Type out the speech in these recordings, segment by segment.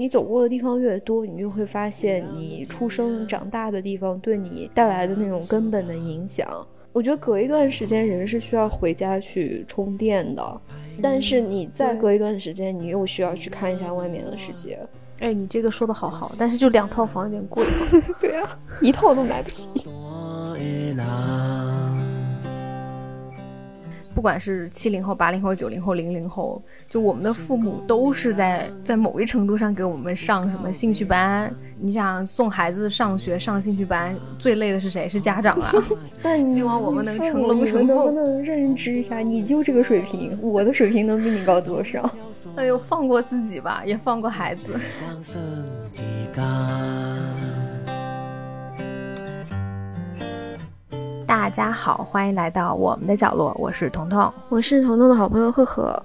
你走过的地方越多，你就会发现你出生长大的地方对你带来的那种根本的影响。我觉得隔一段时间人是需要回家去充电的，但是你再隔一段时间，你又需要去看一下外面的世界。哎，你这个说的好好，但是就两套房有点贵。对呀，一套都买不起。不管是七零后、八零后、九零后、零零后，就我们的父母都是在在某一程度上给我们上什么兴趣班。你想送孩子上学上兴趣班，最累的是谁？是家长啊。但希望我们能成龙成凤。能不能认知一下？你就这个水平，我的水平能比你高多少？哎呦，放过自己吧，也放过孩子。大家好，欢迎来到我们的角落，我是彤彤，我是彤彤的好朋友赫赫。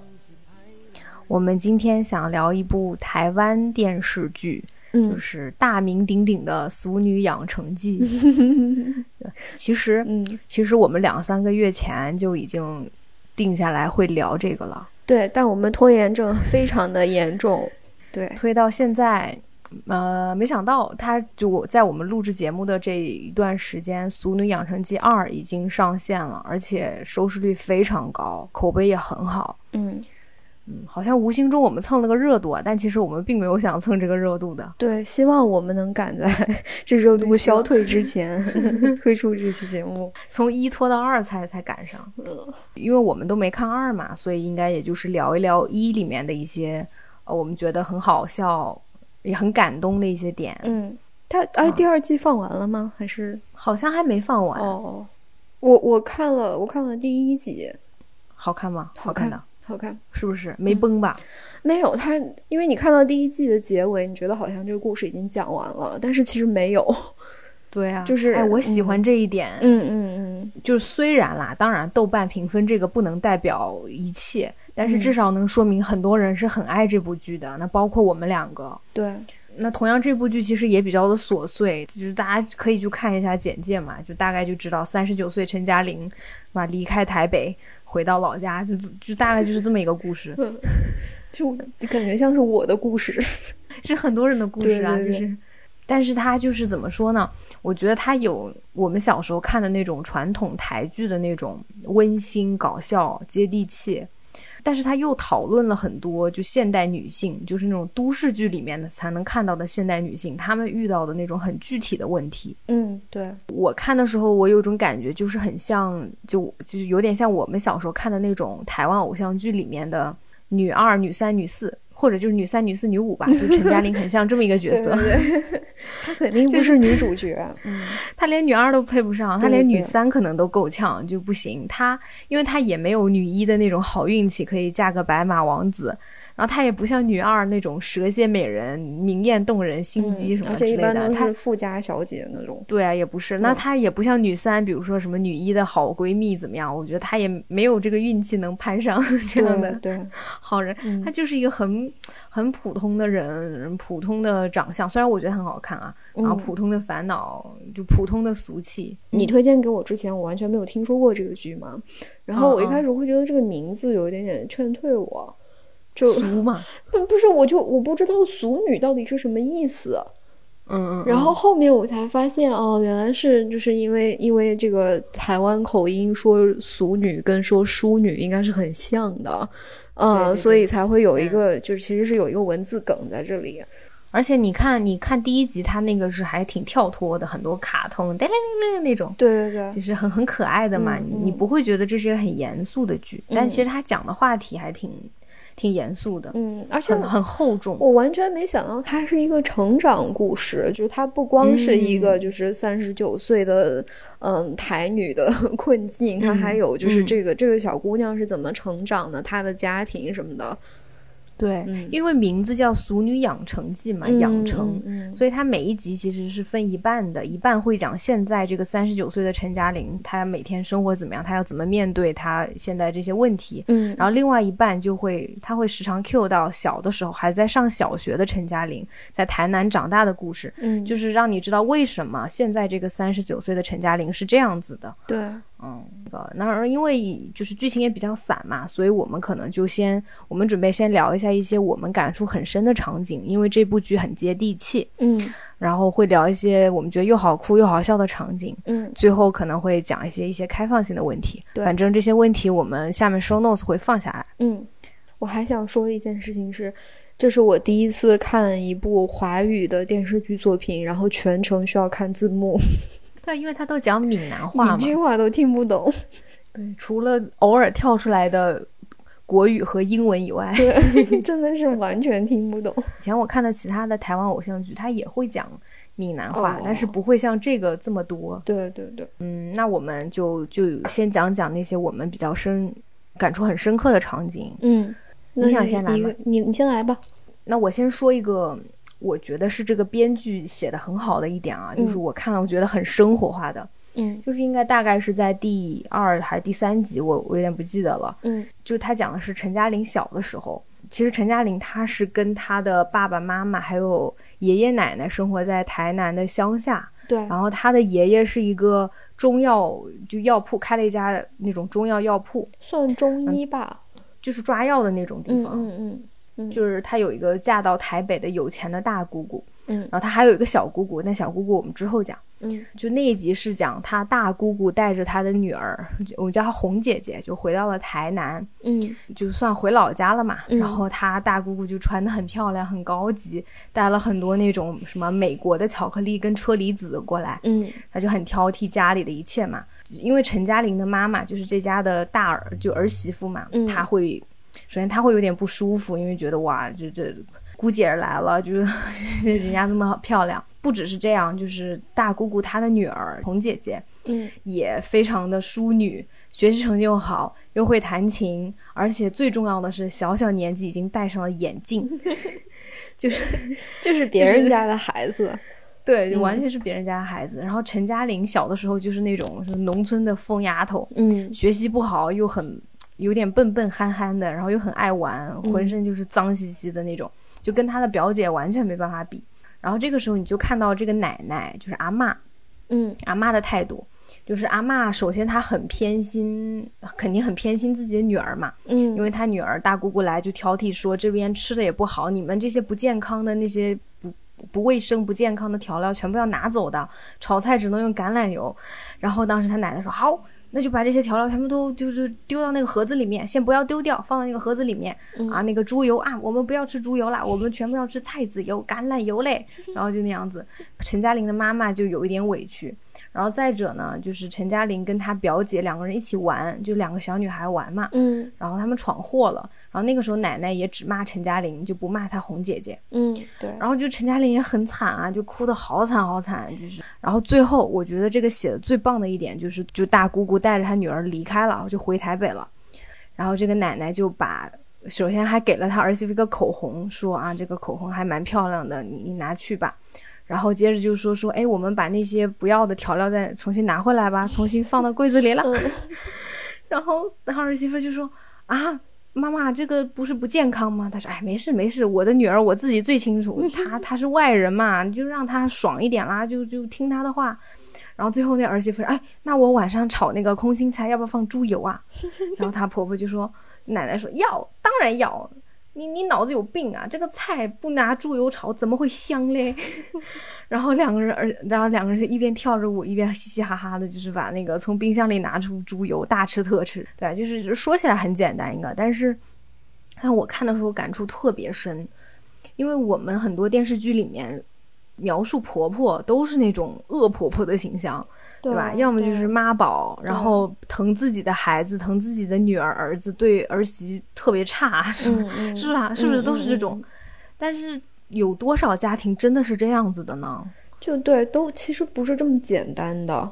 我们今天想聊一部台湾电视剧，嗯，就是大名鼎鼎的《俗女养成记》。其实，嗯，其实我们两三个月前就已经定下来会聊这个了。对，但我们拖延症非常的严重，对，推到现在。呃，没想到他就我在我们录制节目的这一段时间，《俗女养成记二》已经上线了，而且收视率非常高，口碑也很好。嗯嗯，好像无形中我们蹭了个热度啊，但其实我们并没有想蹭这个热度的。对，希望我们能赶在 这热度消退之前 推出这期节目，从一拖到二才才赶上。嗯，因为我们都没看二嘛，所以应该也就是聊一聊一里面的一些呃，我们觉得很好笑。也很感动的一些点，嗯，他哎，第二季放完了吗？还是好像还没放完哦。我我看了，我看了第一集，好看吗？好看的，好看，是不是没崩吧？没有，他因为你看到第一季的结尾，你觉得好像这个故事已经讲完了，但是其实没有。对啊，就是哎，我喜欢这一点。嗯嗯嗯，就虽然啦，当然豆瓣评分这个不能代表一切。但是至少能说明很多人是很爱这部剧的，那包括我们两个。对，那同样这部剧其实也比较的琐碎，就是大家可以去看一下简介嘛，就大概就知道三十九岁陈嘉玲，嘛离开台北回到老家，就就大概就是这么一个故事，就感觉像是我的故事，是很多人的故事啊，就是，但是它就是怎么说呢？我觉得它有我们小时候看的那种传统台剧的那种温馨、搞笑、接地气。但是他又讨论了很多，就现代女性，就是那种都市剧里面的才能看到的现代女性，她们遇到的那种很具体的问题。嗯，对我看的时候，我有种感觉，就是很像，就就是有点像我们小时候看的那种台湾偶像剧里面的女二、女三、女四。或者就是女三、女四、女五吧，就陈嘉 玲很像这么一个角色。她肯定不是女主角，嗯，她连女二都配不上，她连女三可能都够呛就不行。她因为她也没有女一的那种好运气，可以嫁个白马王子。然后她也不像女二那种蛇蝎美人、明艳动人、心机什么之类的，她是富家小姐那种。对啊，也不是。那她也不像女三，比如说什么女一的好闺蜜怎么样？我觉得她也没有这个运气能攀上这样的对 好人。她就是一个很很普通的人，普通的长相，虽然我觉得很好看啊。然后普通的烦恼，就普通的俗气。你推荐给我之前，我完全没有听说过这个剧嘛。然后我一开始会觉得这个名字有一点点劝退我。就俗嘛，不不是，我就我不知道“俗女”到底是什么意思，嗯嗯，然后后面我才发现，哦，原来是就是因为因为这个台湾口音说“俗女”跟说“淑女”应该是很像的，嗯，所以才会有一个就是其实是有一个文字梗在这里。而且你看，你看第一集，它那个是还挺跳脱的，很多卡通，叮铃铃铃那种，对对对，就是很很可爱的嘛，你不会觉得这是一个很严肃的剧，但其实他讲的话题还挺。挺严肃的，嗯，而且很厚重。我完全没想到它是一个成长故事，就是它不光是一个就是三十九岁的嗯台女的 困境，它还有就是这个这个小姑娘是怎么成长的，她的家庭什么的。对，因为名字叫《俗女养成记》嘛，养成，所以它每一集其实是分一半的，一半会讲现在这个三十九岁的陈嘉玲，她每天生活怎么样，她要怎么面对她现在这些问题，嗯，然后另外一半就会，她会时常 cue 到小的时候还在上小学的陈嘉玲，在台南长大的故事，嗯，就是让你知道为什么现在这个三十九岁的陈嘉玲是这样子的，对，嗯，那而因为就是剧情也比较散嘛，所以我们可能就先，我们准备先聊一下一些我们感触很深的场景，因为这部剧很接地气，嗯，然后会聊一些我们觉得又好哭又好笑的场景，嗯，最后可能会讲一些一些开放性的问题，对，反正这些问题我们下面 show notes 会放下来，嗯，我还想说一件事情是，这是我第一次看一部华语的电视剧作品，然后全程需要看字幕。对，因为他都讲闽南话嘛，一句话都听不懂。对，除了偶尔跳出来的国语和英文以外，对，真的是完全听不懂。以前我看的其他的台湾偶像剧，他也会讲闽南话，但是不会像这个这么多。对对对，嗯，那我们就就先讲讲那些我们比较深感触很深刻的场景。嗯，你想先来吗？你你先来吧。那我先说一个。我觉得是这个编剧写的很好的一点啊，就是我看了，我觉得很生活化的，嗯，就是应该大概是在第二还是第三集，我我有点不记得了，嗯，就他讲的是陈嘉玲小的时候，其实陈嘉玲她是跟她的爸爸妈妈还有爷爷奶奶生活在台南的乡下，对，然后她的爷爷是一个中药就药铺开了一家那种中药药铺，算中医吧，就是抓药的那种地方，嗯嗯。就是她有一个嫁到台北的有钱的大姑姑，嗯，然后她还有一个小姑姑，那小姑姑我们之后讲，嗯，就那一集是讲她大姑姑带着她的女儿，我们叫她红姐姐，就回到了台南，嗯，就算回老家了嘛，然后她大姑姑就穿的很漂亮，很高级，带了很多那种什么美国的巧克力跟车厘子过来，嗯，她就很挑剔家里的一切嘛，因为陈嘉玲的妈妈就是这家的大儿就儿媳妇嘛，她会。首先他会有点不舒服，因为觉得哇，这这姑姐儿来了，就是 人家那么漂亮。不只是这样，就是大姑姑她的女儿红姐姐，嗯，也非常的淑女，学习成绩又好，又会弹琴，而且最重要的是，小小年纪已经戴上了眼镜，就是 就是别人家的孩子，对，就完全是别人家的孩子。然后陈嘉玲小的时候就是那种农村的疯丫头，嗯，学习不好又很。有点笨笨憨憨的，然后又很爱玩，浑身就是脏兮兮的那种，就跟他的表姐完全没办法比。然后这个时候你就看到这个奶奶，就是阿妈，嗯，阿妈的态度，就是阿妈首先她很偏心，肯定很偏心自己的女儿嘛，嗯，因为她女儿大姑姑来就挑剔说这边吃的也不好，你们这些不健康的那些不不卫生不健康的调料全部要拿走的，炒菜只能用橄榄油。然后当时他奶奶说好。那就把这些调料全部都就是丢到那个盒子里面，先不要丢掉，放到那个盒子里面啊。那个猪油啊，我们不要吃猪油啦，我们全部要吃菜籽油、橄榄油嘞。然后就那样子，陈嘉玲的妈妈就有一点委屈。然后再者呢，就是陈嘉玲跟她表姐两个人一起玩，就两个小女孩玩嘛。嗯。然后他们闯祸了，然后那个时候奶奶也只骂陈嘉玲，就不骂她红姐姐。嗯，对。然后就陈嘉玲也很惨啊，就哭得好惨好惨，就是。然后最后我觉得这个写的最棒的一点就是，就大姑姑带着她女儿离开了，就回台北了。然后这个奶奶就把，首先还给了她儿媳妇一个口红，说啊，这个口红还蛮漂亮的，你你拿去吧。然后接着就说说，哎，我们把那些不要的调料再重新拿回来吧，重新放到柜子里了。然后然后儿媳妇就说啊，妈妈，这个不是不健康吗？他说，哎，没事没事，我的女儿我自己最清楚，她她是外人嘛，你就让她爽一点啦，就就听她的话。然后最后那儿媳妇说，哎，那我晚上炒那个空心菜要不要放猪油啊？然后她婆婆就说，奶奶说要，当然要。你你脑子有病啊！这个菜不拿猪油炒怎么会香嘞？然后两个人，儿，然后两个人就一边跳着舞，一边嘻嘻哈哈的，就是把那个从冰箱里拿出猪油，大吃特吃。对，就是说起来很简单一个，但是，但我看的时候感触特别深，因为我们很多电视剧里面描述婆婆都是那种恶婆婆的形象。对吧？要么就是妈宝，然后疼自己的孩子，疼自己的女儿、儿子，对儿媳特别差，是 是吧？是不是都是这种？但是有多少家庭真的是这样子的呢？就对，都其实不是这么简单的。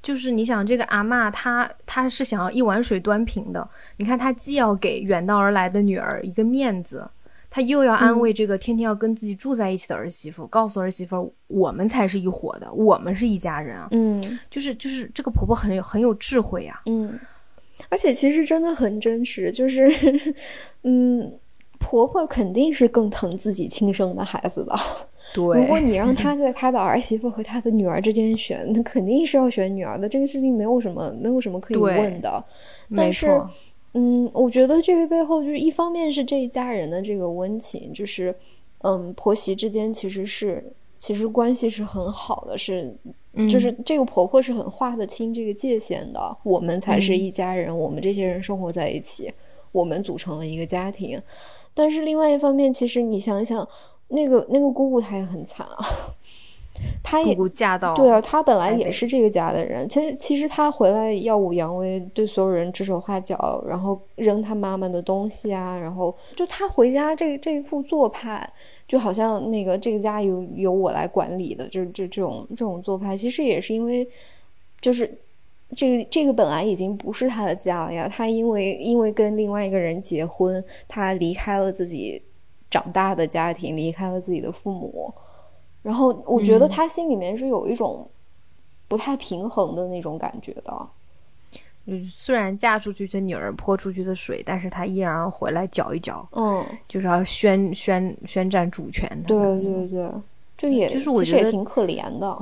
就是你想，这个阿妈她她是想要一碗水端平的。你看，她既要给远道而来的女儿一个面子。她又要安慰这个天天要跟自己住在一起的儿媳妇，告诉儿媳妇我们才是一伙的，我们是一家人啊。嗯，就是就是这个婆婆很有很有智慧呀。嗯，而且其实真的很真实，就是 嗯，婆婆肯定是更疼自己亲生的孩子的。对，如果你让她在她的儿媳妇和她的女儿之间选，那肯定是要选女儿的。这个事情没有什么没有什么可以问的。但是，嗯，我觉得这个背后就是一方面是这一家人的这个温情，就是嗯，婆媳之间其实是其实关系是很好的，是就是这个婆婆是很划得清这个界限的。我们才是一家人，我们这些人生活在一起，我们组成了一个家庭。但是另外一方面，其实你想想。那个那个姑姑她也很惨啊，她也嫁到对啊，她本来也是这个家的人。其实其实她回来耀武扬威，对所有人指手画脚，然后扔她妈妈的东西啊，然后就她回家这这一副做派，就好像那个这个家由由我来管理的，就是这这种这种做派，其实也是因为就是这个这个本来已经不是他的家了呀，他因为因为跟另外一个人结婚，他离开了自己。长大的家庭离开了自己的父母，然后我觉得他心里面是有一种不太平衡的那种感觉的。嗯，虽然嫁出去的女儿泼出去的水，但是他依然要回来搅一搅。嗯，就是要宣宣宣战主权的。对对对，就也就是我觉得挺可怜的。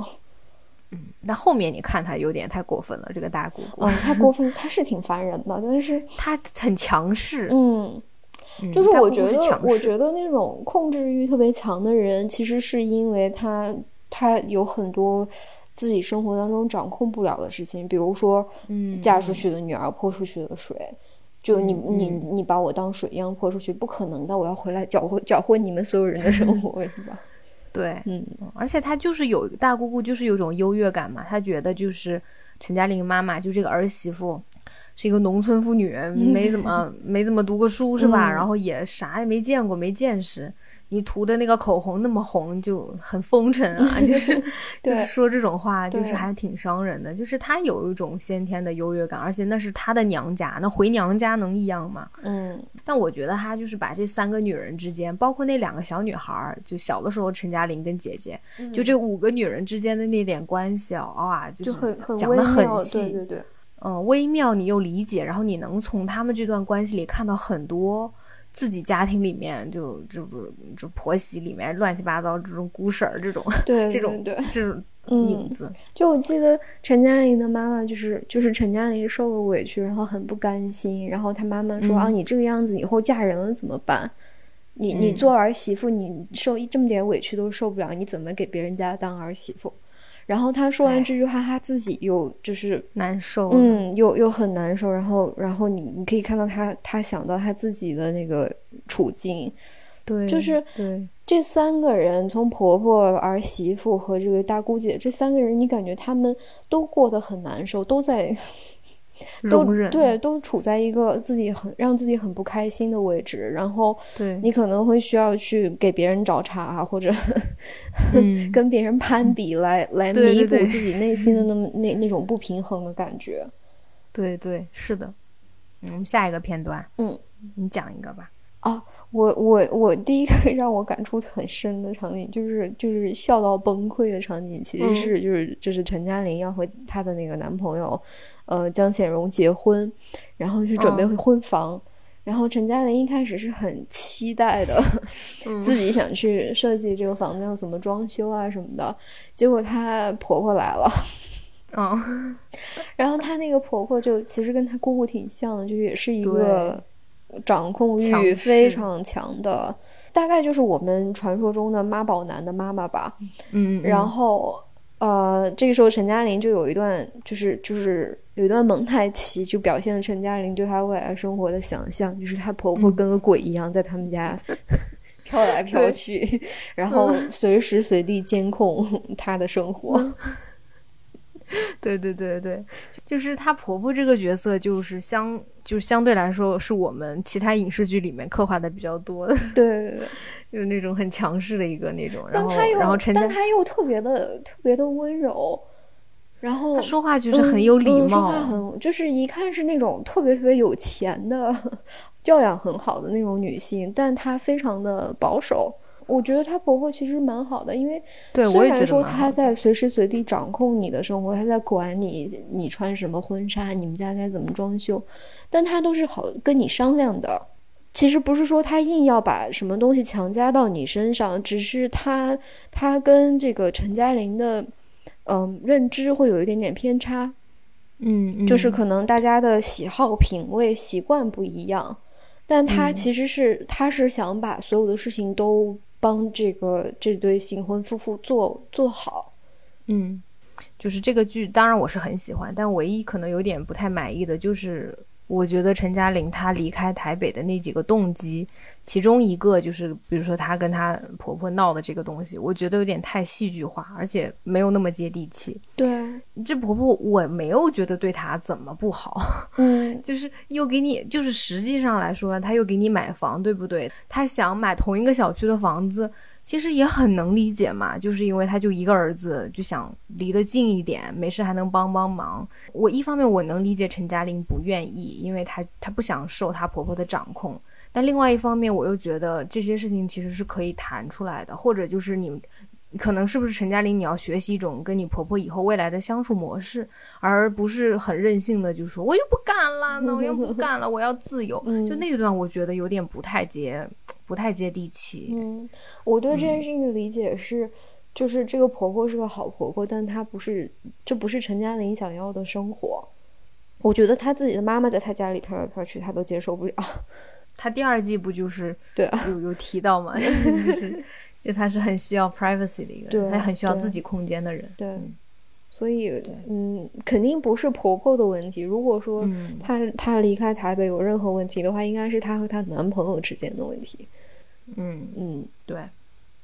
嗯，那后面你看他有点太过分了，这个大姑姑。嗯，太过分，他是挺烦人的，但是 他很强势。嗯。就是我觉得，我觉得那种控制欲特别强的人，其实是因为他他有很多自己生活当中掌控不了的事情，比如说，嗯，嫁出去的女儿泼出去的水，就你你你把我当水一样泼出去，不可能的，我要回来搅和搅和你们所有人的生活，是吧？对，嗯，而且他就是有大姑姑，就是有种优越感嘛，他觉得就是陈嘉玲妈妈就这个儿媳妇。是一个农村妇女，没怎么 没怎么读过书，是吧？然后也啥也没见过，没见识。你涂的那个口红那么红，就很风尘啊，就是就是说这种话，就是还挺伤人的。就是她有一种先天的优越感，而且那是她的娘家，那回娘家能一样吗？嗯。但我觉得她就是把这三个女人之间，包括那两个小女孩，就小的时候陈嘉玲跟姐姐，就这五个女人之间的那点关系啊，啊，就很很讲的很细，对对对。嗯，微妙你又理解，然后你能从他们这段关系里看到很多自己家庭里面就这不这婆媳里面乱七八糟这种姑婶儿这种对 这种对这种影子。就我记得陈嘉玲的妈妈就是就是陈嘉玲受了委屈，然后很不甘心，然后她妈妈说啊，你这个样子以后嫁人了怎么办？你你做儿媳妇，你受这么点委屈都受不了，你怎么给别人家当儿媳妇？然后他说完这句话，他自己又就是难受，嗯，又又很难受。然后，然后你你可以看到他，他想到他自己的那个处境，对，就是对这三个人，从婆婆、儿媳妇和这个大姑姐这三个人，你感觉他们都过得很难受，都在。都对，都处在一个自己很让自己很不开心的位置，然后对你可能会需要去给别人找茬啊，或者 跟别人攀比来来弥补自己内心的那么那那种不平衡的感觉。对对，是的。嗯，下一个片段，嗯，你讲一个吧。啊，我我我第一个 让我感触很深的场景，就是就是笑到崩溃的场景，其实是就是就是陈嘉玲要和她的那个男朋友，呃江显荣结婚，然后去准备婚房，然后陈嘉玲一开始是很期待的，自己想去设计这个房子要怎么装修啊什么的，结果她婆婆来了，嗯，然后她那个婆婆就其实跟她姑姑挺像的，就也是一个。掌控欲非常强的，大概就是我们传说中的妈宝男的妈妈吧。嗯，然后呃，这个时候陈嘉玲就有一段，就是就是有一段蒙太奇，就表现了陈嘉玲对她未来生活的想象，就是她婆婆跟个鬼一样在他们家 飘来飘去，然后随时随地监控她的生活。对对对对，就是她婆婆这个角色，就是相就相对来说是我们其他影视剧里面刻画的比较多的。对，就是那种很强势的一个那种，然后然后陈但她又特别的特别的温柔，然后说话就是很有礼貌，说话很就是一看是那种特别特别有钱的，教养很好的那种女性，但她非常的保守。我觉得她婆婆其实蛮好的，因为虽然说她在随时随地掌控你的生活，她在管你，你穿什么婚纱，你们家该怎么装修，但她都是好跟你商量的。其实不是说他硬要把什么东西强加到你身上，只是他他跟这个陈嘉玲的嗯认知会有一点点偏差。嗯，就是可能大家的喜好、品味、习惯不一样，但他其实是他是想把所有的事情都帮这个这对新婚夫妇做做好。嗯，就是这个剧，当然我是很喜欢，但唯一可能有点不太满意的就是。我觉得陈嘉玲她离开台北的那几个动机，其中一个就是，比如说她跟她婆婆闹的这个东西，我觉得有点太戏剧化，而且没有那么接地气。对，这婆婆我没有觉得对她怎么不好，嗯，就是又给你，就是实际上来说，她又给你买房，对不对？她想买同一个小区的房子。其实也很能理解嘛，就是因为他就一个儿子，就想离得近一点，没事还能帮帮忙。我一方面我能理解陈嘉玲不愿意，因为她她不想受她婆婆的掌控，但另外一方面我又觉得这些事情其实是可以谈出来的，或者就是你可能是不是陈嘉玲，你要学习一种跟你婆婆以后未来的相处模式，而不是很任性的就说我就不干了，那我又不干了，我要自由。就那一段我觉得有点不太接。不太接地气。嗯，我对这件事情的理解是，就是这个婆婆是个好婆婆，但她不是，这不是陈嘉玲想要的生活。我觉得她自己的妈妈在她家里飘来飘去，她都接受不了。她第二季不就是 对有有提到吗？就她是很需要 privacy 的一个人，她很需要自己空间的人。对，所以嗯，肯定不是婆婆的问题。如果说她她离开台北有任何问题的话，应该是她和她男朋友之间的问题。嗯嗯，对，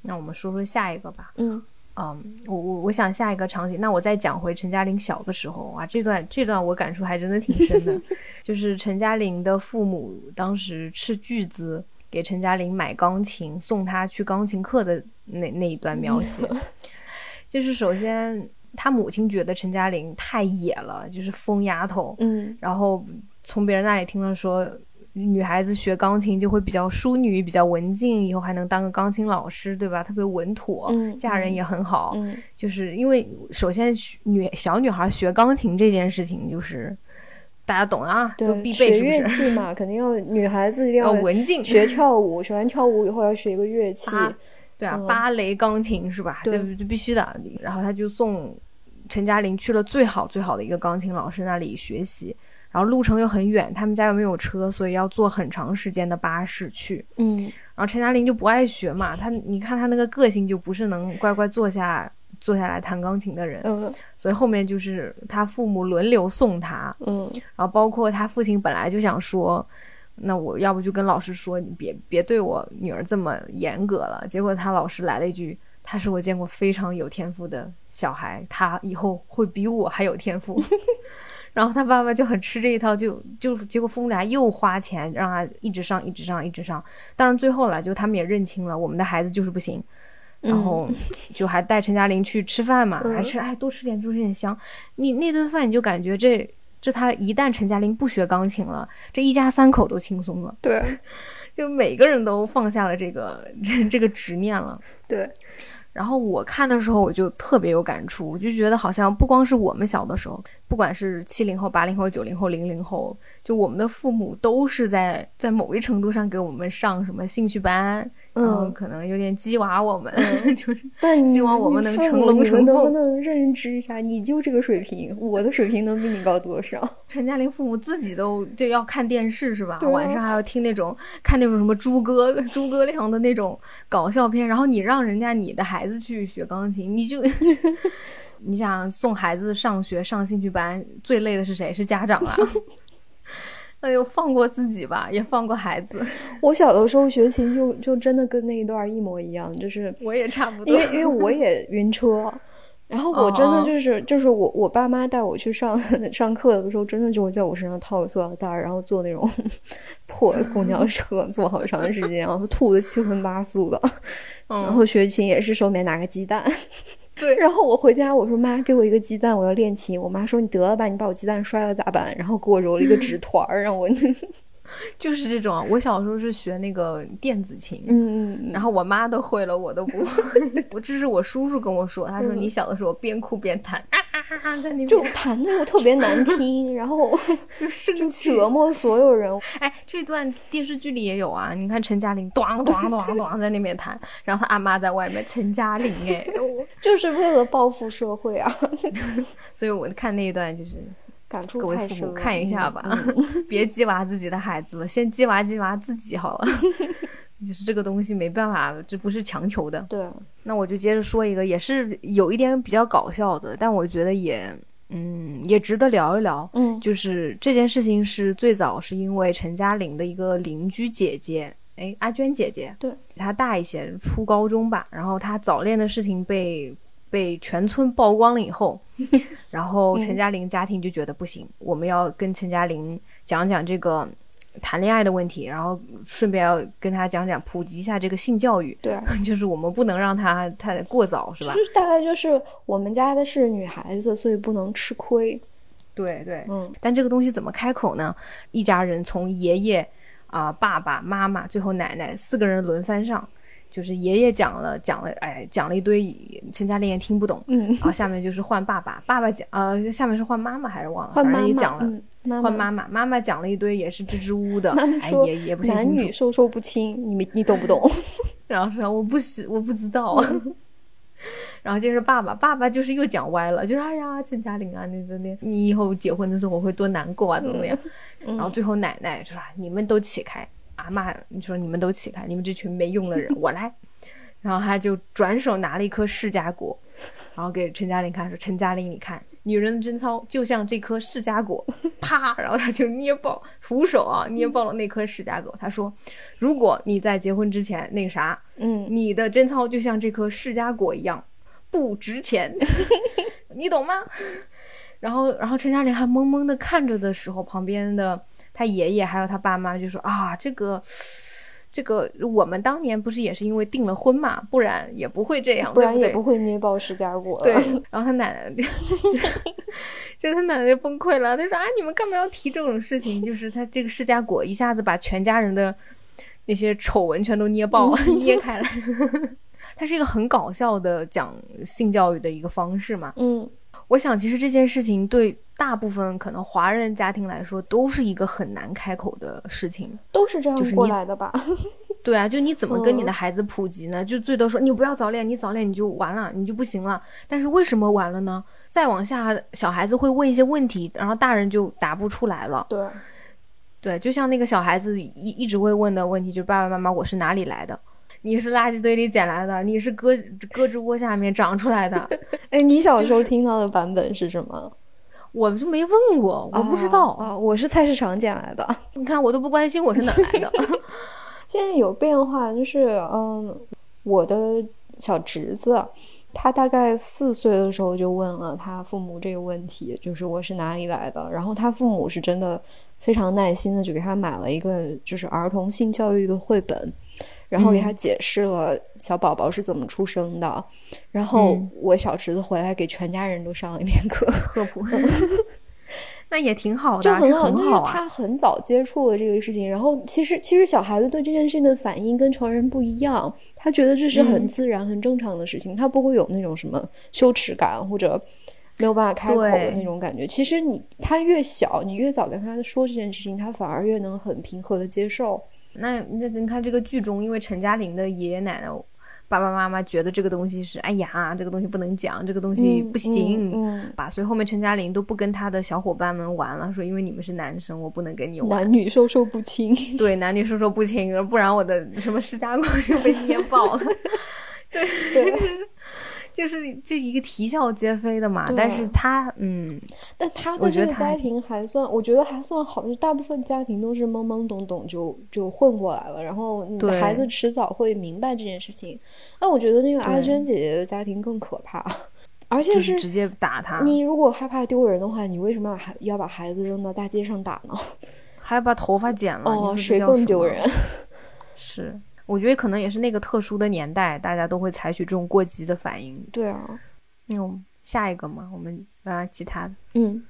那我们说说下一个吧。嗯。嗯，我我我想下一个场景，那我再讲回陈嘉玲小的时候啊，这段这段我感触还真的挺深的，就是陈嘉玲的父母当时斥巨资给陈嘉玲买钢琴，送她去钢琴课的那那一段描写，就是首先他母亲觉得陈嘉玲太野了，就是疯丫头，嗯，然后从别人那里听了说。女孩子学钢琴就会比较淑女，比较文静，以后还能当个钢琴老师，对吧？特别稳妥，嫁人也很好。就是因为首先女小女孩学钢琴这件事情，就是大家懂啊，都必备。学乐器嘛，肯定要女孩子一定要文静。学跳舞，学完跳舞以后要学一个乐器，对啊，芭蕾、钢琴是吧？对，就必须的。然后他就送陈嘉玲去了最好最好的一个钢琴老师那里学习。然后路程又很远，他们家又没有车，所以要坐很长时间的巴士去。嗯，然后陈嘉玲就不爱学嘛，他你看他那个个性就不是能乖乖坐下坐下来弹钢琴的人。嗯，所以后面就是他父母轮流送他。嗯，然后包括他父亲本来就想说，那我要不就跟老师说，你别别对我女儿这么严格了。结果他老师来了一句，他是我见过非常有天赋的小孩，他以后会比我还有天赋。然后他爸爸就很吃这一套，就就结果父母俩又花钱让他一直上，一直上，一直上。当然最后了，就他们也认清了我们的孩子就是不行，然后 就还带陈嘉玲去吃饭嘛，还吃哎多吃点多吃点香。你那顿饭你就感觉这这他一旦陈嘉玲不学钢琴了，这一家三口都轻松了。对，就每个人都放下了这个 这这个执念了。对。然后我看的时候，我就特别有感触，我就觉得好像不光是我们小的时候，不管是七零后、八零后、九零后、零零后，就我们的父母都是在在某一程度上给我们上什么兴趣班。嗯，可能有点激娃我们，就是但希望我们能成龙成凤。能不能认知一下，你就这个水平，我的水平能比你高多少？陈嘉玲父母自己都就要看电视是吧？晚上还要听那种看那种什么诸葛诸葛亮的那种搞笑片，然后你让人家你的孩子去学钢琴，你就 你想送孩子上学上兴趣班，最累的是谁？是家长啊。哎呦，放过自己吧，也放过孩子。我小的时候学琴就就真的跟那一段一模一样，就是我也差不多，因为因为我也 晕车，然后我真的就是就是我我爸妈带我去上 上课的时候，真的就会在我身上套个塑料袋，然后坐那种破公交车坐好长时间，然后吐的七荤八素的，然后学琴也是手里面拿个鸡蛋。对，然后我回家，我说妈，给我一个鸡蛋，我要练琴。我妈说你得了吧，你把我鸡蛋摔了咋办？然后给我揉了一个纸团儿，让我就是这种。我小时候是学那个电子琴，嗯嗯，然后我妈都会了，我都不会。我这是我叔叔跟我说，他说你小的时候边哭边弹，在那边就弹的又特别难听，然后 就生气折磨所有人。哎，这段电视剧里也有啊，你看陈嘉玲咣咣咣咣在那边弹，然后他阿妈在外面，陈嘉玲哎，就是为了报复社会啊。所以我看那一段就是。感触各位父母看一下吧，嗯 别鸡娃自己的孩子了，先鸡娃鸡娃自己好了。就是这个东西没办法，这不是强求的。对，那我就接着说一个，也是有一点比较搞笑的，但我觉得也，嗯，也值得聊一聊。嗯，就是这件事情是最早是因为陈嘉玲的一个邻居姐姐，哎，阿娟姐姐，对，比她大一些，初高中吧。然后她早恋的事情被被全村曝光了以后，然后陈嘉玲家庭就觉得不行，我们要跟陈嘉玲讲讲这个谈恋爱的问题，然后顺便要跟她讲讲普及一下这个性教育。对，就是我们不能让她太过早，是吧？就是大概就是我们家的是女孩子，所以不能吃亏。对对，嗯，但这个东西怎么开口呢？一家人从爷爷啊、爸爸妈妈，最后奶奶四个人轮番上。就是爷爷讲了讲了，哎，讲了一堆，陈嘉玲也听不懂。嗯，然后下面就是换爸爸，爸爸讲，呃，下面是换妈妈还是忘了，换妈妈反正也讲了，嗯妈换妈妈，妈妈讲了一堆也是支支吾吾的，妈妈说哎、也也不太男女授受不亲，你们你懂不懂？然后说我不是我不知道，然后接着爸爸，爸爸就是又讲歪了，就是哎呀，陈嘉玲啊，你这你你以后结婚的时候会多难过啊，怎么怎么样？然后最后奶奶就说你们都起开，阿妈你说你们都起开，你们这群没用的人，我来。然后他就转手拿了一颗释迦果，然后给陈嘉玲看，说：“陈嘉玲，你看，女人的贞操就像这颗释迦果。”啪，然后他就捏爆，徒手啊捏爆了那颗释迦果。他说：“如果你在结婚之前那个啥，嗯，你的贞操就像这颗释迦果一样不值钱，你懂吗？” 然后，然后陈嘉玲还懵懵的看着的时候，旁边的他爷爷还有他爸妈就说：“啊，这个。”这个我们当年不是也是因为订了婚嘛，不然也不会这样，不然也不会捏爆释迦果。对，然后他奶奶就，就是他奶奶就崩溃了，他说啊，你们干嘛要提这种事情？就是他这个释迦果一下子把全家人的那些丑闻全都捏爆了、捏开了。他是一个很搞笑的讲性教育的一个方式嘛。嗯，我想其实这件事情对大部分可能华人家庭来说都是一个很难开口的事情。都是这样过来的吧？对啊，就你怎么跟你的嗯孩子普及呢？就最多说你不要早恋，你早恋你就完了，你就不行了。但是为什么完了呢？再往下，小孩子会问一些问题，然后大人就答不出来了。对，对，就像那个小孩子一一直会问的问题，就是爸爸妈妈，我是哪里来的？你是垃圾堆里捡来的？你是胳胳肢窝下面长出来的？哎，你小时候听到的版本是什么？我就没问过，我不知道。啊，我是菜市场捡来的。你看，我都不关心我是哪来的。现在有变化，就是嗯，我的小侄子，他大概四岁的时候就问了他父母这个问题，就是我是哪里来的。然后他父母是真的非常耐心的，就给他买了一个就是儿童性教育的绘本，然后给他解释了小宝宝是怎么出生的。然后嗯我小侄子回来给全家人都上了一遍课，科普，那也挺好的啊，就很好，这很好啊。就是他很早接触了这个事情，然后其实其实小孩子对这件事情的反应跟成人不一样，他觉得这是很嗯自然、很正常的事情，他不会有那种什么羞耻感或者没有办法开口的那种感觉。其实你他越小，你越早跟他说这件事情，他反而越能很平和的接受。那那你看这个剧中，因为陈嘉玲的爷爷奶奶、爸爸妈妈觉得这个东西是，哎呀，这个东西不能讲，这个东西嗯不行，嗯吧？所以后面陈嘉玲都不跟他的小伙伴们玩了，说因为你们是男生，我不能跟你嗯玩。男女授受不亲。对，男女授受不亲，不然我的什么释迦果就被捏爆了。对，就是这一个啼笑皆非的嘛。但是他，嗯，但他我的这个家庭还算，我觉得还算好，就大部分家庭都是懵懵懂懂就就混过来了，然后你的孩子迟早会明白这件事情。那我觉得那个阿娟姐姐的家庭更可怕，而且就是直接打他，你如果害怕丢人的话，你为什么要还要把孩子扔到大街上打呢？还把头发剪了，哦，谁更丢人？是，我觉得可能也是那个特殊的年代，大家都会采取这种过激的反应。对啊，那我们下一个嘛，我们啊其他的，嗯，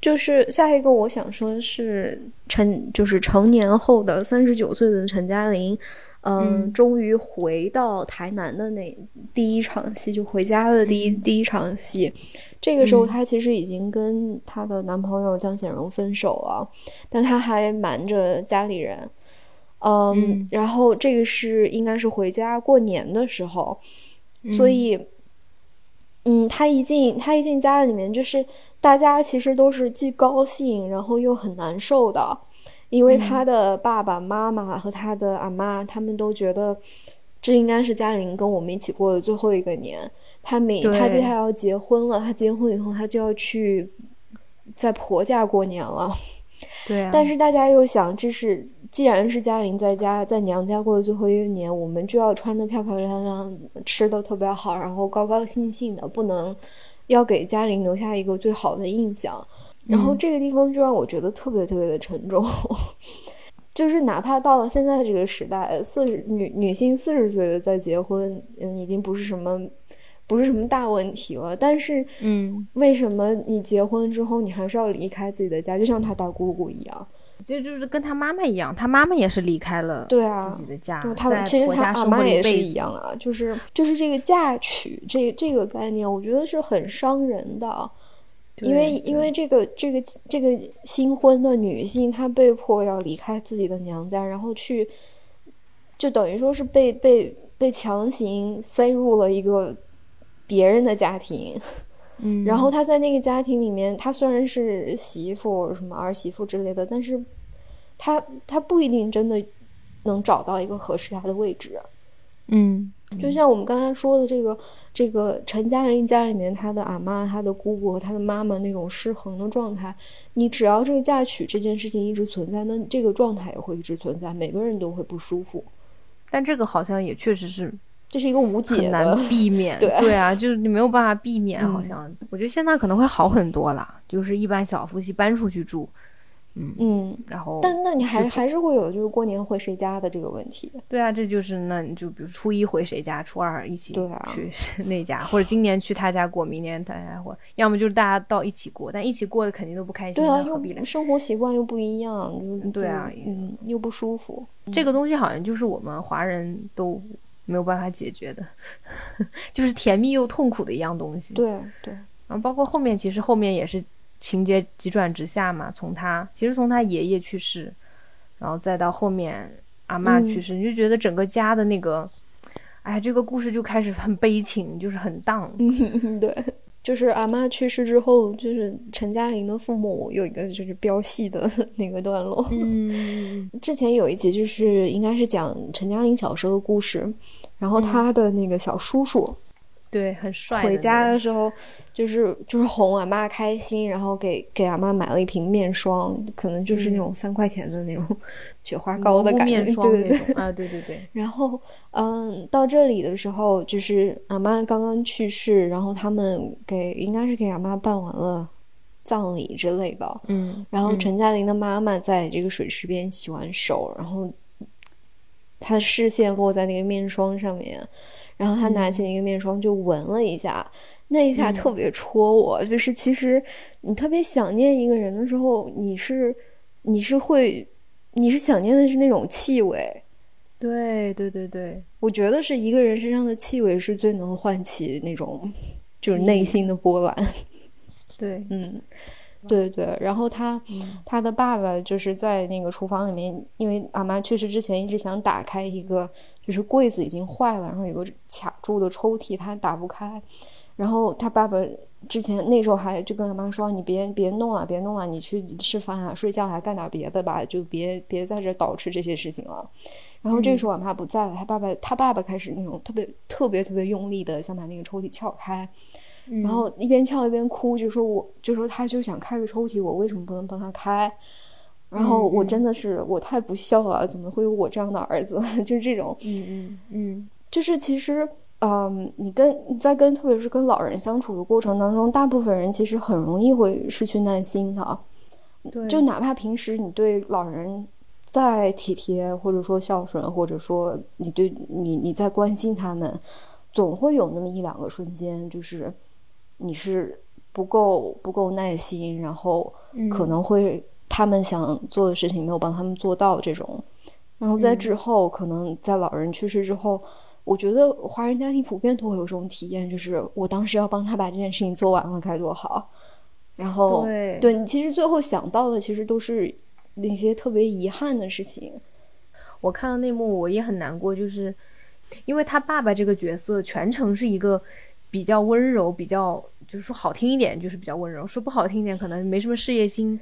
就是下一个我想说的是陈，就是成年后的三十九岁的陈嘉玲，嗯，终于回到台南的那第一场戏，就回家的第一第一场戏。这个时候，她其实已经跟她的男朋友江显荣分手了，但她还瞒着家里人。嗯，然后这个是应该是回家过年的时候，所以，嗯，他一进他一进家里面就是。大家其实都是既高兴，然后又很难受的，因为他的爸爸妈妈和他的阿妈，他们都觉得这应该是嘉玲跟我们一起过的最后一个年。他每他接下来要结婚了，他结婚以后他就要去在婆家过年了。对，但是大家又想，这是既然是嘉玲在家在娘家过的最后一个年，我们就要穿的漂漂亮亮，吃的特别好，然后高高兴兴的，不能。要给嘉玲留下一个最好的印象，然后这个地方就让我觉得特别特别的沉重，就是哪怕到了现在这个时代，四十女女性四十岁的再结婚，嗯，已经不是什么不是什么大问题了。但是，嗯，为什么你结婚之后你还是要离开自己的家，就像她大姑姑一样？就就是跟他妈妈一样，他妈妈也是离开了对啊自己的家，他其实他阿妈也是一样啊，就是就是这个嫁娶这这个概念，我觉得是很伤人的，因为因为这个这个这个新婚的女性，她被迫要离开自己的娘家，然后去，就等于说是被被被强行塞入了一个别人的家庭，嗯，然后他在那个家庭里面，他虽然是媳妇什么儿媳妇之类的，但是。他他不一定真的能找到一个合适他的位置，嗯，就像我们刚才说的这个这个陈嘉玲家里面，他的阿妈、他的姑姑和他的妈妈那种失衡的状态，你只要这个嫁娶这件事情一直存在，那这个状态也会一直存在，每个人都会不舒服。但这个好像也确实是，这是一个无解的，难避免。对对啊，就是你没有办法避免。好像我觉得现在可能会好很多了，就是一般小夫妻搬出去住。嗯嗯，然后，但那你还还是会有就是过年回谁家的这个问题。对啊，这就是那你就比如初一回谁家，初二一起去 那家，或者今年去他家过，明年他家过，要么就是大家到一起过，但一起过的肯定都不开心。对啊，何必嘞？生活习惯又不一样，对啊，嗯，又不舒服。这个东西好像就是我们华人都没有办法解决的，就是甜蜜又痛苦的一样东西。对对，然后包括后面，其实后面也是。情节急转直下嘛，从他其实从他爷爷去世，然后再到后面阿妈去世，你就觉得整个家的那个，哎，这个故事就开始很悲情，就是很荡。嗯，对，就是阿妈去世之后，就是陈嘉玲的父母有一个就是飙戏的那个段落。嗯，之前有一集就是应该是讲陈嘉玲小时候的故事，然后他的那个小叔叔。对，很帅。回家的时候，就是就是哄俺妈开心，然后给给俺妈买了一瓶面霜，可能就是那种三块钱的那种雪花膏的感觉，对对对啊，对对对。然后，嗯，到这里的时候，就是俺妈刚刚去世，然后他们给应该是给俺妈办完了葬礼之类的，嗯。然后陈嘉玲的妈妈在这个水池边洗完手，然后她的视线落在那个面霜上面。然后他拿起那个面霜就闻了一下，那一下特别戳我。就是其实你特别想念一个人的时候，你是你是会你是想念的是那种气味。对对对对，我觉得是一个人身上的气味是最能唤起那种就是内心的波澜。对，嗯。对对，然后他他的爸爸就是在那个厨房里面，因为阿妈去世之前一直想打开一个，就是柜子已经坏了，然后有个卡住的抽屉，他打不开。然后他爸爸之前那时候还就跟阿妈说：“你别别弄了，别弄了，你去吃饭啊，睡觉还干点别的吧，就别别在这捯饬这些事情了。”然后这个时候阿妈不在了，他爸爸他爸爸开始那种特别特别特别用力的想把那个抽屉撬开。然后一边翘一边哭，就说我就说他就想开个抽屉，我为什么不能帮他开？然后我真的是我太不孝了，怎么会有我这样的儿子？就是这种，嗯嗯嗯，就是其实，嗯，你跟在跟特别是跟老人相处的过程当中，大部分人其实很容易会失去耐心的。对，就哪怕平时你对老人再体贴，或者说孝顺，或者说你对你你在关心他们，总会有那么一两个瞬间，就是。你是不够不够耐心，然后可能会他们想做的事情没有帮他们做到这种。然后在之后，可能在老人去世之后，我觉得华人家庭普遍都会有这种体验，就是我当时要帮他把这件事情做完了该多好。然后对对你其实最后想到的其实都是那些特别遗憾的事情。我看到那幕我也很难过，就是因为他爸爸这个角色全程是一个比较温柔、比较就是说好听一点就是比较温柔，说不好听一点可能没什么事业心，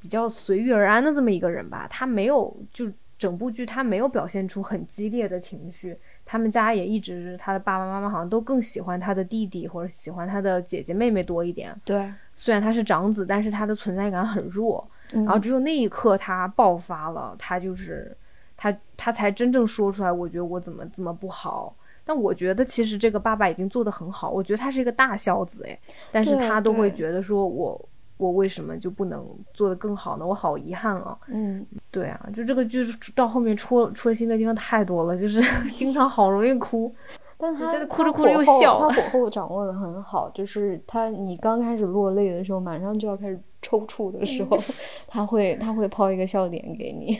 比较随遇而安的这么一个人吧。他没有就整部剧他没有表现出很激烈的情绪。他们家也一直他的爸爸妈妈好像都更喜欢他的弟弟或者喜欢他的姐姐妹妹多一点。对，虽然他是长子，但是他的存在感很弱。然然后只有那一刻他爆发了，他就是。他他才真正说出来，我觉得我怎么怎么不好，但我觉得其实这个爸爸已经做得很好，我觉得他是一个大孝子哎，但是他都会觉得说我我为什么就不能做得更好呢？我好遗憾啊。嗯，对啊，就这个剧到后面戳戳心的地方太多了，就是 经常好容易哭，但他哭着哭着又笑，他火 候掌握的很好，就是他你刚开始落泪的时候，马上就要开始抽搐的时候，他会他会抛一个笑点给你。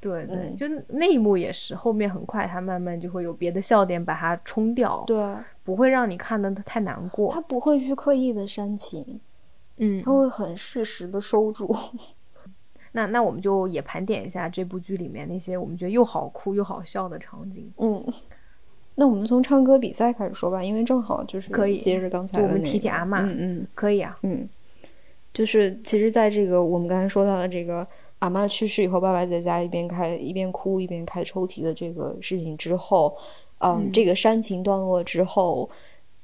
对对，就那一幕也是，后面很快他慢慢就会有别的笑点把它冲掉，对，不会让你看的太难过。他不会去刻意的煽情，嗯，他会很适时的收住。那那我们就也盘点一下这部剧里面那些我们觉得又好哭又好笑的场景。嗯，那我们从唱歌比赛开始说吧，因为正好就是可以接着刚才我们提提阿妈，嗯嗯，可以啊，嗯，就是其实在这个我们刚才说到的这个。阿妈去世以后，爸爸在家一边开一边哭一边开抽屉的这个事情之后，嗯，这个煽情段落之后，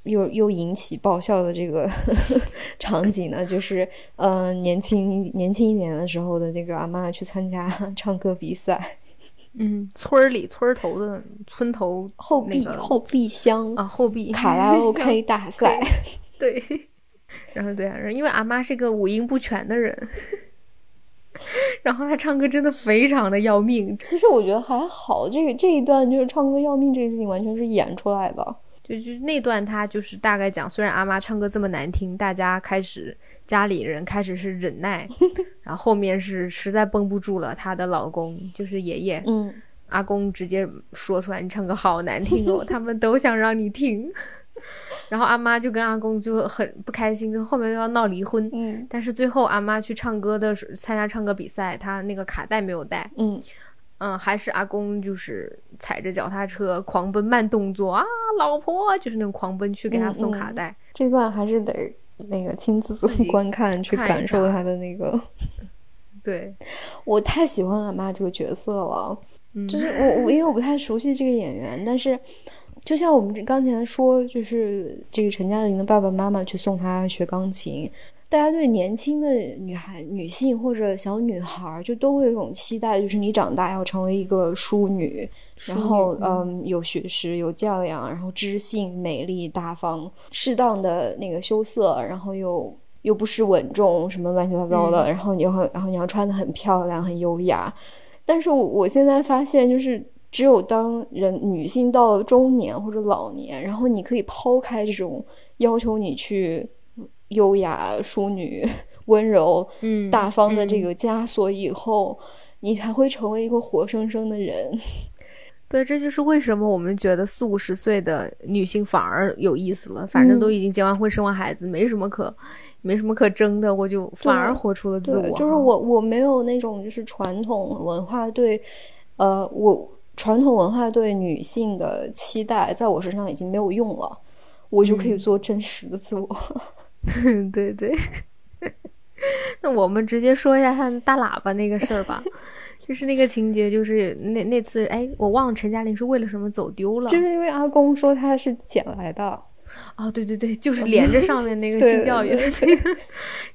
又又引起爆笑的这个 场景呢，就是嗯，年轻年轻一点的时候的这个阿妈去参加 唱歌比赛，嗯，村里村头的村头后壁后壁乡啊后壁卡拉 OK 大赛，对，然后对啊，因为阿妈是个五音不全的人。然后他唱歌真的非常的要命。其实我觉得还好，这个这一段就是唱歌要命这个事情完全是演出来的。就就那段他就是大概讲，虽然阿妈唱歌这么难听，大家开始家里人开始是忍耐，然后后面是实在绷不住了，她的老公就是爷爷，嗯，阿公直接说出来，你唱歌好难听哦，他们都想让你听。然后阿妈就跟阿公就很不开心，就后面就要闹离婚。嗯，但是最后阿妈去唱歌的时候，参加唱歌比赛，她那个卡带没有带。嗯嗯，还是阿公就是踩着脚踏车狂奔慢动作啊，老婆就是那种狂奔去给他送卡带。这段还是得那个亲自观看去感受他的那个。对，我太喜欢阿妈这个角色了，就是我我因为我不太熟悉这个演员，但是。就像我们刚才说，就是这个陈嘉玲的爸爸妈妈去送她学钢琴，大家对年轻的女孩、女性或者小女孩就都会有一种期待，就是你长大要成为一个淑女，然后嗯，有学识、有教养，然后知性、美丽、大方，适当的那个羞涩，然后又又不失稳重，什么乱七八糟的，然后你要然后你要穿的很漂亮、很优雅。但是我我现在发现就是。只有当人女性到了中年或者老年，然后你可以抛开这种要求你去优雅、淑女、温柔、嗯大方的这个枷锁以后，你才会成为一个活生生的人。对，这就是为什么我们觉得四五十岁的女性反而有意思了。反正都已经结完婚、生完孩子，没什么可没什么可争的，我就反而活出了自我。就是我，我没有那种就是传统文化对，呃，我。传统文化对女性的期待，在我身上已经没有用了，我就可以做真实的自我。对 对，那我们直接说一下他大喇叭那个事儿吧。就是那个情节，就是那那次，哎，我忘了陈嘉玲是为了什么走丢了，就是因为阿公说他是捡来的。哦，对对对，就是连着上面那个性教育的，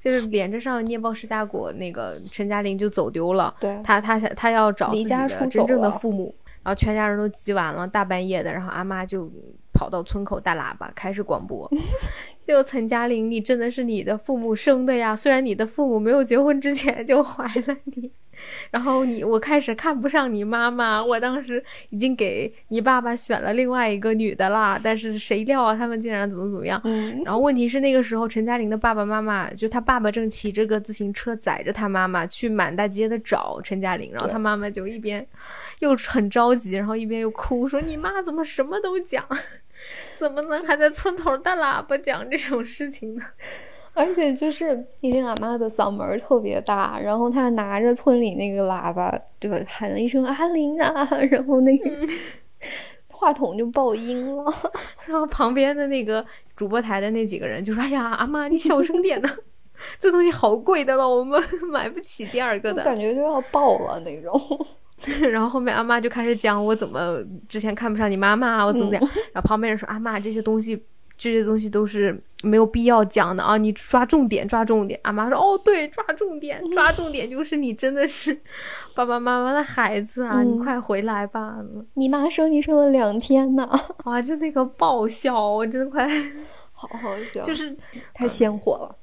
就是连着上面念报师大果那个陈嘉玲就走丢了。对，他他想他要找离家出真正的父母。然后全家人都急完了，大半夜的，然后阿妈就跑到村口大喇叭开始广播：“就陈嘉玲，你真的是你的父母生的呀！虽然你的父母没有结婚之前就怀了你，然后你我开始看不上你妈妈，我当时已经给你爸爸选了另外一个女的啦，但是谁料啊，他们竟然怎么怎么样。嗯，然后问题是那个时候陈嘉玲的爸爸妈妈，就他爸爸正骑着个自行车载着他妈妈去满大街的找陈嘉玲，然后他妈妈就一边又很着急，然后一边又哭说：“你妈怎么什么都讲？怎么能还在村头大喇叭讲这种事情呢？”而且就是因为俺妈的嗓门特别大，然后她拿着村里那个喇叭，对吧，喊了一声“阿玲啊”，然后那个 话筒就爆音了。然后旁边的那个主播台的那几个人就说：“哎呀，阿妈你小声点呢，这东西好贵的了，我们买不起第二个的。”感觉就要爆了那种。然后后面阿妈就开始讲我怎么之前看不上你妈妈，我怎么讲。然后旁边人说：“阿妈这些东西。”这些东西都是没有必要讲的啊！你抓重点，抓重点。俺妈说：“哦，对，抓重点，抓重点，就是你真的是爸爸妈妈的孩子啊！你快回来吧！你妈生你生了两天呢！哇，就那个爆笑，我真的快，好好笑，就是太鲜活了。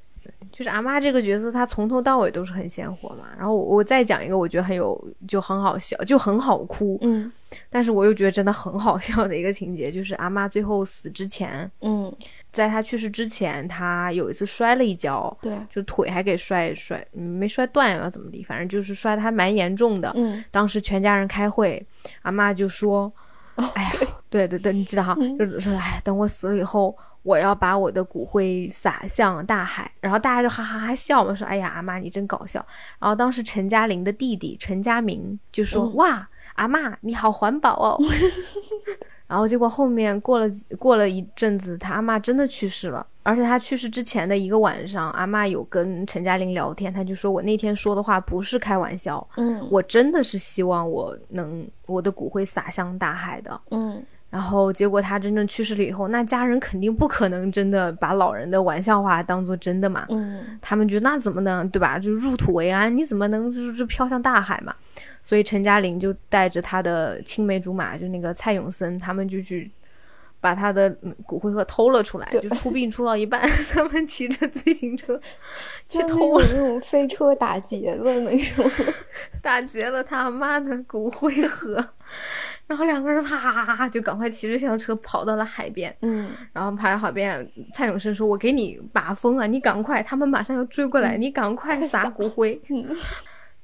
就是阿妈这个角色，她从头到尾都是很鲜活嘛。然后我我再讲一个，我觉得很有就很好笑，就很好哭。嗯，但是我又觉得真的很好笑的一个情节，就是阿妈最后死之前，嗯，在她去世之前，她有一次摔了一跤，对，就腿还给摔摔没摔断啊，怎么地，反正就是摔的还蛮严重的。嗯，当时全家人开会，阿妈就说：“ 哎呀，对对对，你记得哈，就是说，哎，等我死了以后。”我要把我的骨灰撒向大海，然后大家就哈哈哈笑嘛，说：“哎呀，阿妈你真搞笑。”然后当时陈嘉玲的弟弟陈嘉明就说：“哇，阿妈你好环保哦。”然后结果后面过了过了一阵子，他阿妈真的去世了，而且他去世之前的一个晚上，阿妈有跟陈嘉玲聊天，他就说我那天说的话不是开玩笑，嗯，我真的是希望我能我的骨灰撒向大海的，嗯。然后结果他真正去世了以后，那家人肯定不可能真的把老人的玩笑话当做真的嘛。嗯，他们觉得那怎么能对吧？就入土为安，你怎么能就是飘向大海嘛？所以陈嘉玲就带着他的青梅竹马，就那个蔡永森，他们就去把他的骨灰盒偷了出来。就出殡出到一半，他们骑着自行车去偷那种飞车打劫了那种，打劫了他妈的骨灰盒。然后两个人哈就赶快骑着小车跑到了海边，嗯，然后跑到海边，蔡永生说：“我给你把风啊，你赶快，他们马上要追过来，你赶快撒骨灰。”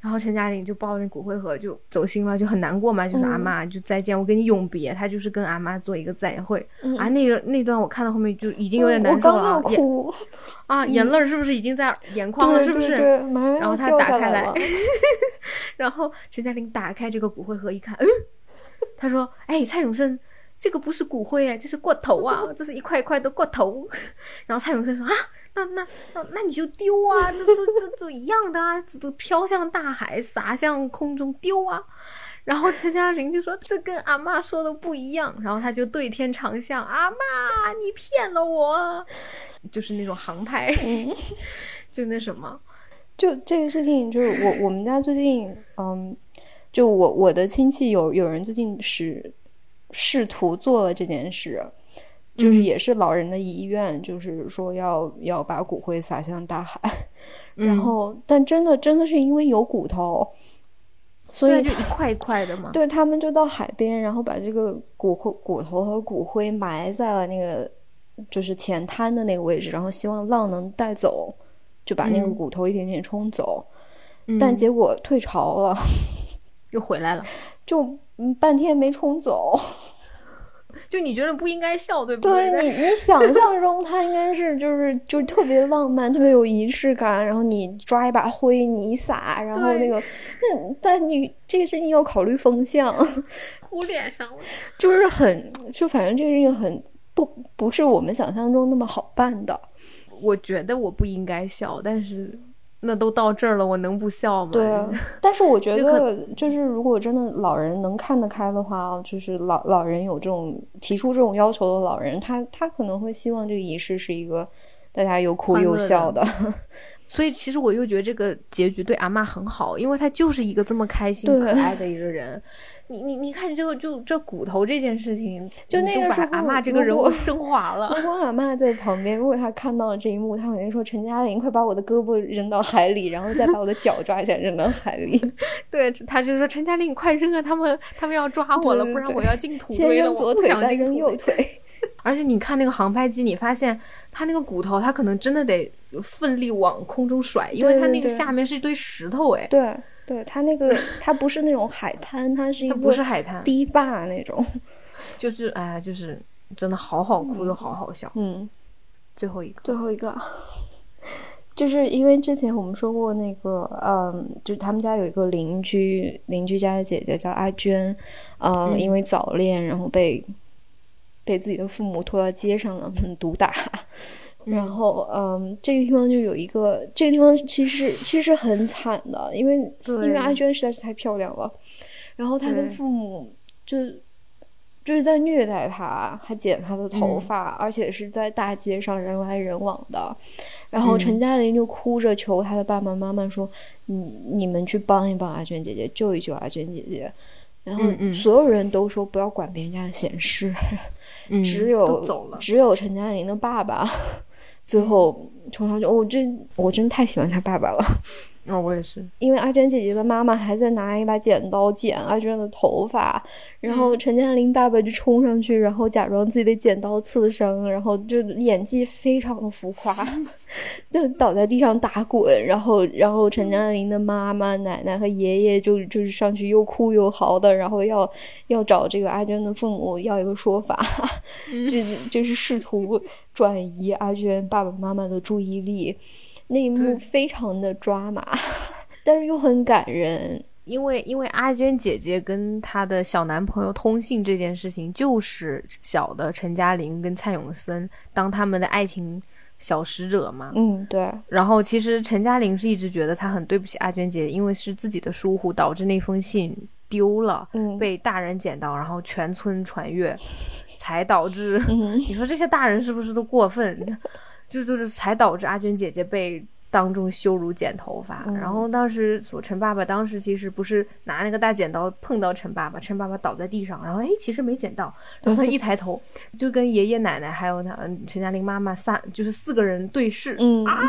然后陈嘉玲就抱着骨灰盒就走心了，就很难过嘛，就说：“阿妈，就再见，我跟你永别。”他就是跟阿妈做一个再会啊。那个那段我看到后面就已经有点难受了，哭啊，眼泪是不是已经在眼眶了？是不是？然后他打开来，然后陈嘉玲打开这个骨灰盒一看，嗯。他说：“哎，蔡永生，这个不是骨灰哎，这是过头啊，这是一块一块的过头。”然后蔡永生说：“啊，那那那那你就丢啊，这这这这一样的啊，这飘向大海，洒向空中丢啊。”然后陈嘉玲就说：“这跟阿妈说的不一样。”然后他就对天长啸：“阿妈，你骗了我！”就是那种航拍，就那什么，就这个事情，就是我我们家最近，嗯。就我我的亲戚有有人最近是试图做了这件事，就是也是老人的遗愿，就是说要要把骨灰撒向大海，然后但真的真的是因为有骨头，所以就一块一块的嘛。对他们就到海边，然后把这个骨灰骨头和骨灰埋在了那个就是浅滩的那个位置，然后希望浪能带走，就把那个骨头一点点冲走，但结果退潮了。又回来了，就半天没冲走。就你觉得不应该笑，对不对？对你，你想象中他应该是就是就是特别浪漫，特别有仪式感。然后你抓一把灰，你撒，然后那个，那但你这个事情要考虑风向，糊脸上了，就是很就反正这个事情很不不是我们想象中那么好办的。我觉得我不应该笑，但是。那都到这儿了，我能不笑吗？对，但是我觉得，就是如果真的老人能看得开的话，就是老老人有这种提出这种要求的老人，他他可能会希望这个仪式是一个大家又哭又笑的。所以其实我又觉得这个结局对阿妈很好，因为她就是一个这么开心可爱的一个人。你你你看，这个就这骨头这件事情，就那个把阿妈这个人物 升华了。如果阿妈在旁边，如果她看到了这一幕，她肯定说：“陈嘉玲，快把我的胳膊扔到海里，然后再把我的脚 抓起来扔到海里。”对，她就说：“陈嘉玲，你快扔啊！他们他们要抓我了，不然我要进土堆了。”左腿再扔右腿。而且你看那个航拍机，你发现它那个骨头，它可能真的得奋力往空中甩，因为它那个下面是一堆石头，哎。对。对它那个，它不是那种海滩，它是一个不是海滩堤坝那种，就是哎，就是真的好好哭又好好笑。嗯，最后一个，最后一个，就是因为之前我们说过那个，嗯，就他们家有一个邻居，邻居家的姐姐叫阿娟，呃，因为早恋，然后被被自己的父母拖到街上了，毒打。然后，嗯，这个地方就有一个，这个地方其实其实很惨的，因为因为阿娟实在是太漂亮了，然后她的父母就就是在虐待她，还剪她的头发，而且是在大街上人来人往的。然后陈嘉玲就哭着求她的爸爸妈妈说：“你你们去帮一帮阿娟姐姐，救一救阿娟姐姐。”然后所有人都说不要管别人家的闲事，只有只有陈嘉玲的爸爸。最后冲上去，我真我真太喜欢他爸爸了。那我也是，因为阿娟姐姐的妈妈还在拿一把剪刀剪阿娟的头发，然后陈嘉玲爸爸就冲上去，然后假装自己的剪刀刺伤，然后就演技非常的浮夸，就倒在地上打滚，然后然后陈嘉玲的妈妈、奶奶和爷爷就就是上去又哭又嚎的，然后要要找这个阿娟的父母要一个说法，就就是试图转移阿娟爸爸妈妈的注意力。那一幕非常的抓马，但是又很感人，因为因为阿娟姐姐跟她的小男朋友通信这件事情，就是小的陈嘉玲跟蔡永森当他们的爱情小使者嘛。嗯，对。然后其实陈嘉玲是一直觉得她很对不起阿娟姐，因为是自己的疏忽导致那封信丢了，被大人捡到，然后全村传阅，才导致。你说这些大人是不是都过分？就就是才导致阿娟姐姐被当众羞辱剪头发，然后当时说陈爸爸当时其实不是拿那个大剪刀碰到陈爸爸，陈爸爸倒在地上，然后哎其实没剪到，然后他一抬头就跟爷爷奶奶还有他陈嘉玲妈妈三就是四个人对视，嗯。啊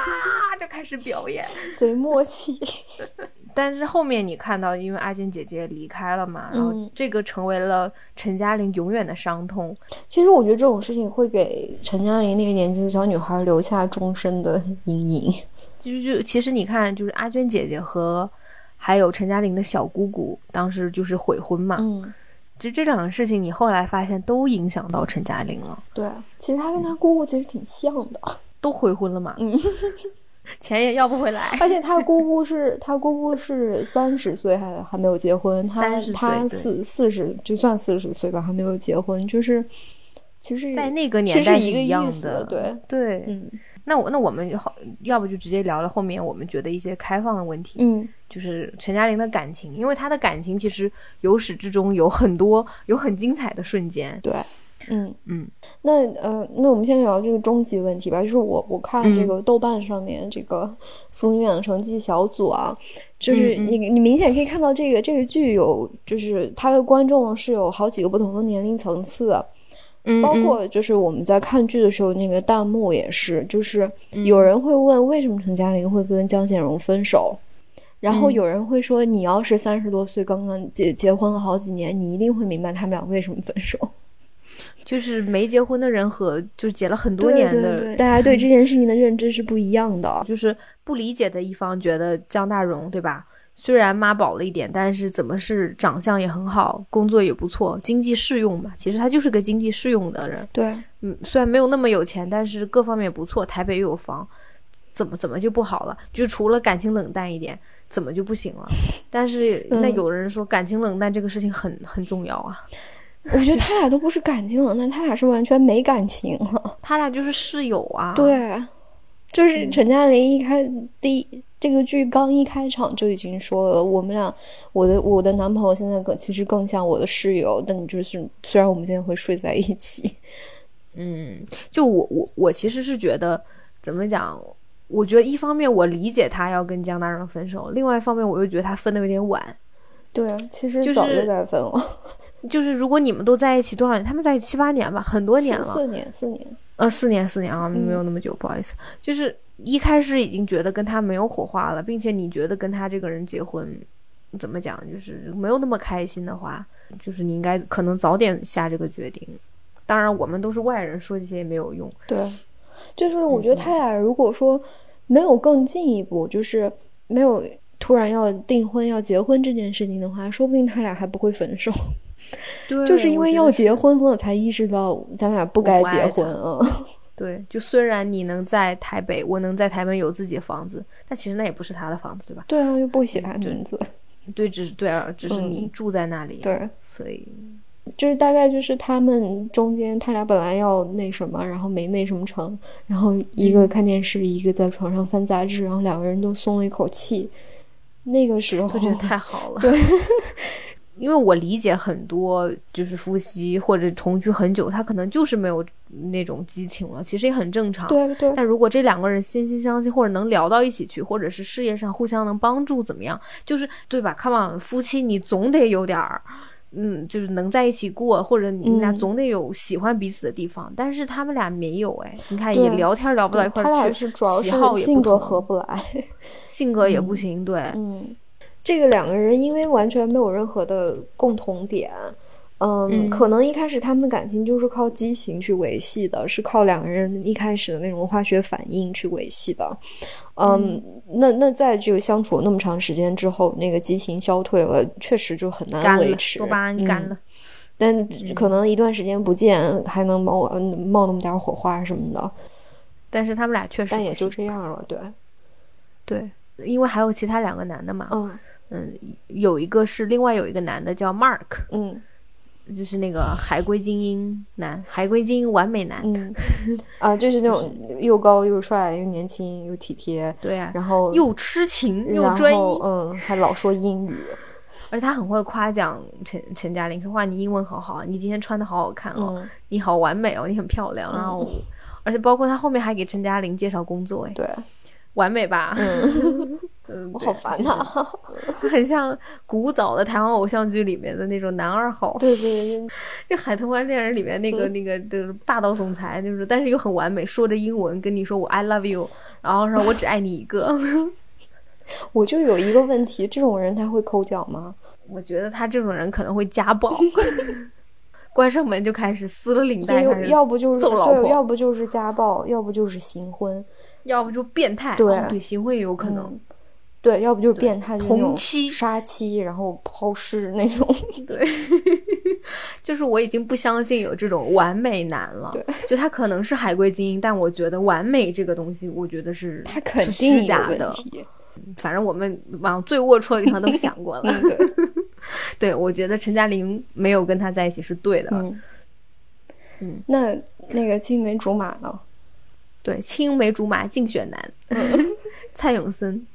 就开始表演，贼默契。但是后面你看到，因为阿娟姐姐离开了嘛，然后这个成为了陈嘉玲永远的伤痛。其实我觉得这种事情会给陈嘉玲那个年纪的小女孩留下终身的阴影。就就其实你看，就是阿娟姐姐和还有陈嘉玲的小姑姑，当时就是悔婚嘛。嗯，其实这两个事情，你后来发现都影响到陈嘉玲了。对，其实她跟她姑姑其实挺像的，都悔婚了嘛。嗯。钱也要不回来，而且他姑姑是他姑姑是三十岁还还没有结婚，他他四四十就算四十岁吧还没有结婚，就是其实，在那个年代是一样的，对对，嗯，那我那我们好，要不就直接聊了后面我们觉得一些开放的问题，嗯，就是陈嘉玲的感情，因为她的感情其实由始至终有很多有很精彩的瞬间，对。嗯。嗯，那呃，那我们先聊这个终极问题吧。就是我我看这个豆瓣上面这个《俗女养成记》小组啊，就是你你明显可以看到这个这个剧有，就是它的观众是有好几个不同的年龄层次，嗯，包括就是我们在看剧的时候，那个弹幕也是，就是有人会问为什么陈嘉玲会跟江显荣分手，然后有人会说你要是三十多岁刚刚结结婚了好几年，你一定会明白他们俩为什么分手。就是没结婚的人和就是结了很多年的，大家对这件事情的认知是不一样的。就是不理解的一方觉得江大荣对吧？虽然妈宝了一点，但是怎么是长相也很好，工作也不错，经济适用嘛。其实他就是个经济适用的人。对，嗯，虽然没有那么有钱，但是各方面不错，台北又有房，怎么怎么就不好了？就除了感情冷淡一点，怎么就不行了？但是那有人说感情冷淡这个事情很很重要啊。我觉得他俩都不是感情冷淡，他俩是完全没感情了。他俩就是室友啊。对，就是陈嘉玲一开第这个剧刚一开场就已经说了，我们俩，我的我的男朋友现在更其实更像我的室友，但你就是虽然我们现在会睡在一起，嗯，就我我我其实是觉得怎么讲，我觉得一方面我理解他要跟江大人分手，另外一方面我又觉得他分的有点晚。对啊，其实早就该分了，就是如果你们都在一起多少年？他们在一起七八年吧，很多年了。四年，四年。呃，四年，四年啊，嗯没有那么久，不好意思。就是一开始已经觉得跟他没有火花了，并且你觉得跟他这个人结婚，怎么讲，就是没有那么开心的话，就是你应该可能早点下这个决定。当然，我们都是外人，说这些也没有用。对，就是我觉得他俩如果说没有更进一步，就是没有突然要订婚、要结婚这件事情的话，说不定他俩还不会分手。对就是因为要结婚。婚了，才意识到咱俩不该结婚啊。对，就虽然你能在台北，我能在台北有自己的房子，但其实那也不是他的房子，对吧？对啊，又不写他名字。对，只是对啊，只是你嗯住在那里，对，所以就是大概就是他们中间，他俩本来要那什么，然后没那什么成，然后一个看电视，一个在床上翻杂志，然后两个人都松了一口气。那个时候我觉得太好了。对，因为我理解很多就是夫妻或者同居很久，他可能就是没有那种激情了，其实也很正常。对对但如果这两个人心心相惜，或者能聊到一起去，或者是事业上互相能帮助，怎么样？就是对吧？Come on，夫妻你总得有点儿，嗯，就是能在一起过，或者你们俩嗯总得有喜欢彼此的地方。但是他们俩没有哎，你看对也聊天聊不到一块他俩是主要是喜好也不性格合不来。性格也不行，对，嗯，这个两个人因为完全没有任何的共同点，嗯，嗯可能一开始他们的感情就是靠激情去维系的，是靠两个人一开始的那种化学反应去维系的。嗯，那那在这个相处那么长时间之后，那个激情消退了，确实就很难，维持。多巴胺干嗯了。但可能一段时间不见，还能冒呃冒那么点火花什么的，但是他们俩确实但也就这样了。对，对，因为还有其他两个男的嘛，嗯嗯，有一个是另外有一个男的叫 Mark，嗯。就是那个海归精英男，海归精英完美男，嗯，啊，就是那种又高又帅又年轻又体贴，对啊，然后又痴情又专一，嗯，还老说英语，而且他很会夸奖陈陈嘉玲，说哇你英文好好，你今天穿的好好看哦，嗯，你好完美哦，你很漂亮，然后。而且包括他后面还给陈嘉玲介绍工作，哎，对，完美吧？嗯，嗯，我好烦呐、就是很像古早的台湾偶像剧里面的那种男二号。对对对，就《海豚湾恋人》里面那个、那个的霸道总裁，就是但是又很完美，说着英文跟你说我 I love you，然后说我只爱你一个。我就有一个问题，这种人他会抠脚吗？我觉得他这种人可能会家暴，关上门就开始撕了领带，要不就是揍老婆对，要不就是家暴，要不就是行婚，要不就变态，对哦对，行婚也有可能。嗯对，要不就是变态，同妻杀妻，然后抛尸那种。对，就是我已经不相信有这种完美男了。对，就他可能是海归精英，但我觉得完美这个东西，我觉得是他肯定是假的。反正我们往最龌龊的地方都想过了。嗯，对，对，我觉得陈嘉玲没有跟他在一起是对的。嗯嗯，那那个青梅竹马呢？对，青梅竹马竞选男，蔡永森。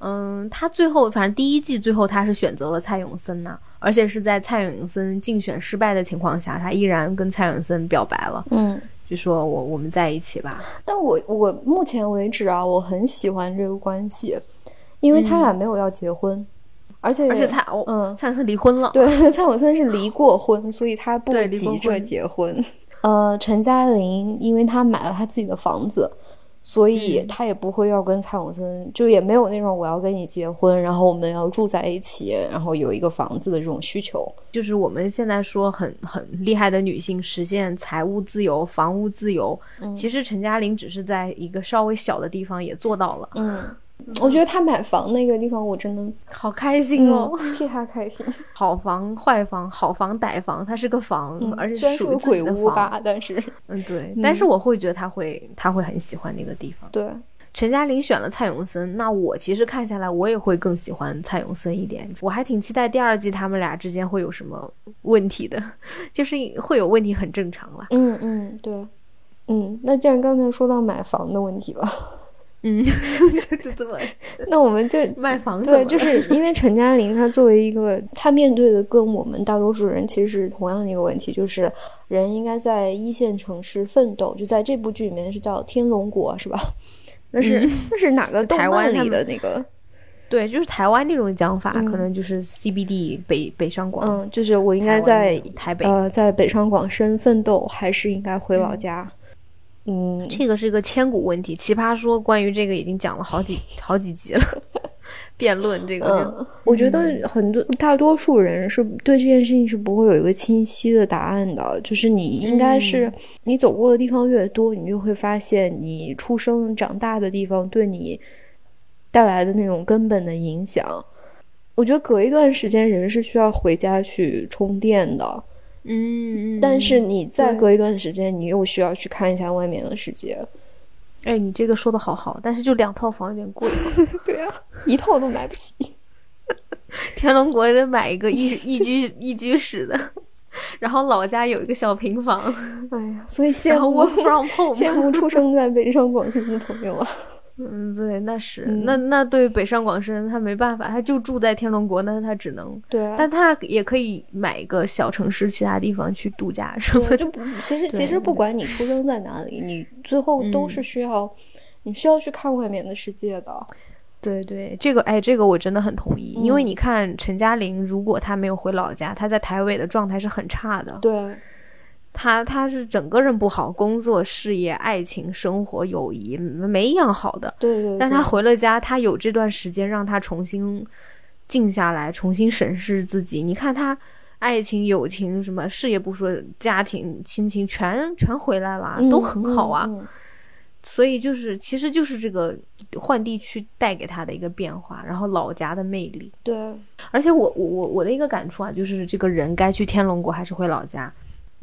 嗯，他最后反正第一季最后他是选择了蔡永森呐、而且是在蔡永森竞选失败的情况下，他依然跟蔡永森表白了，嗯，就说我我们在一起吧。但我我目前为止啊，我很喜欢这个关系，因为他俩没有要结婚，而且而且蔡哦，嗯蔡永森离婚了，对 蔡永森是离过婚，所以他不急着婚。结婚。呃，陈嘉玲因为她买了她自己的房子，所以嗯。她也不会要跟蔡永森，就也没有那种我要跟你结婚，然后我们要住在一起，然后有一个房子的这种需求。就是我们现在说很很厉害的女性实现财务自由、房屋自由，嗯。其实陈嘉玲只是在一个稍微小的地方也做到了，嗯，我觉得他买房那个地方，我真的好开心哦！嗯替他开心。好房、坏房、好房、歹房，它是个房，嗯而且虽然是个属于。鬼屋吧，但是嗯，对。但是我会觉得他会，他会很喜欢那个地方。对，陈嘉玲选了蔡永森，那我其实看下来，我也会更喜欢蔡永森一点。我还挺期待第二季他们俩之间会有什么问题的，就是会有问题很正常啦。嗯嗯对，嗯，那既然刚才说到买房的问题了，嗯，就这么 那我们就 卖房子对，就是因为陈嘉玲她作为一个，她面对的跟我们大多数人其实是同样的一个问题，就是人应该在一线城市奋斗，就在这部剧里面是叫天龙国是吧？那是那是哪个台湾里的那个？对，就是台湾那种讲法，可能就是 CBD 北北上广。嗯，就是我应该在台北呃，在北上广深奋斗，还是应该回老家？嗯，这个是一个千古问题。奇葩说关于这个已经讲了好几 好几集了，辩论这个。我觉得很多大多数人是对这件事情是不会有一个清晰的答案的。就是你应该是你走过的地方越多，你就会发现你出生长大的地方对你。带来的那种根本的影响，我觉得隔一段时间人是需要回家去充电的，嗯，但是你再隔一段时间，你又需要去看一下外面的世界。哎，你这个说的好好，但是就两套房有点贵。对啊，一套都买不起。天龙国也得买一个一一居一居室的，然后老家有一个小平房。哎呀，所以羡慕羡慕出生在北上广深的朋友啊。嗯，对，那是那那对北上广深他没办法，他就住在天龙国，那他只能对，但他也可以买一个小城市，其他地方去度假什么。就其实 其实不管你出生在哪里，你最后都是需要你需要去看外面的世界的。对对，这个哎，这个我真的很同意，因为你看陈嘉玲，如果她没有回老家，她在台北的状态是很差的。对。他他是整个人不好，工作、事业、爱情、生活、友谊，没一样好的。对对。但他回了家，他有这段时间让他重新静下来，重新审视自己。你看他爱情、友情什么，事业不说，家庭、亲情全全回来了，都很好啊。所以就是，其实就是这个换地区带给他的一个变化，然后老家的魅力。对。而且我我我我的一个感触啊，就是这个人该去天龙国还是回老家。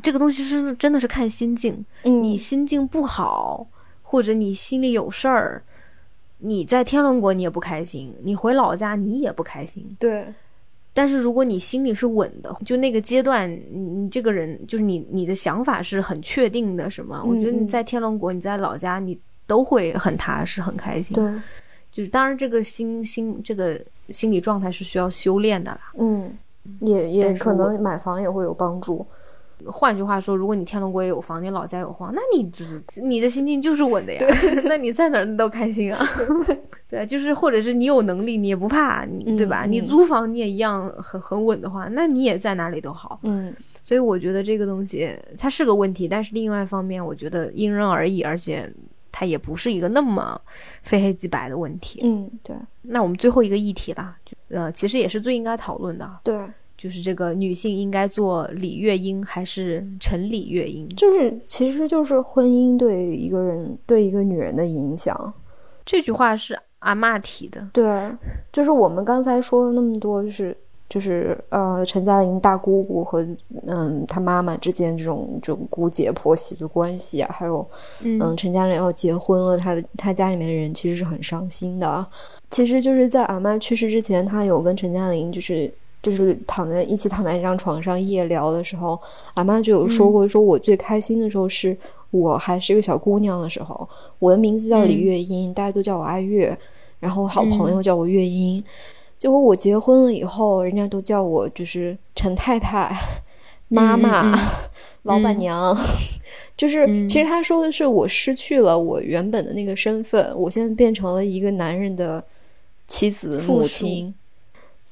这个东西是真的是看心境，你心境不好，或者你心里有事儿，你在天龙国你也不开心，你回老家你也不开心。对，但是如果你心里是稳的，就那个阶段，你你这个人就是你你的想法是很确定的，什么？我觉得你在天龙国，你在老家，你都会很踏实、很开心。对，就是当然这个心心这个心理状态是需要修炼的啦。嗯，也也可能买房也会有帮助。换句话说，如果你天龙国也有房，你老家有房，那你就是你的心境就是稳的呀。那你在哪儿你都开心啊。对，就是或者是你有能力，你也不怕，对吧？你租房你也一样很很稳的话，那你也在哪里都好。嗯，所以我觉得这个东西它是个问题，但是另外一方面，我觉得因人而异，而且它也不是一个那么非黑即白的问题。嗯，对。那我们最后一个议题啦，呃，其实也是最应该讨论的。对。就是这个女性应该做李月英还是陈李月英？就是，其实就是婚姻对一个人对一个女人的影响。这句话是阿妈提的。对，就是我们刚才说了那么多，就是就是呃，陈嘉玲大姑姑和嗯她妈妈之间这种这种姑姐婆媳的关系啊，还有嗯陈嘉玲要结婚了，她的她家里面的人其实是很伤心的。其实就是在阿妈去世之前，她有跟陈嘉玲就是。就是躺在一起躺在一张床上夜聊的时候，阿妈就有说过，说我最开心的时候是我还是一个小姑娘的时候，我的名字叫李月英，大家都叫我阿月，然后好朋友叫我月英。结果我结婚了以后，人家都叫我就是陈太太、妈妈、老板娘。就是其实他说的是我失去了我原本的那个身份，我现在变成了一个男人的妻子、母亲。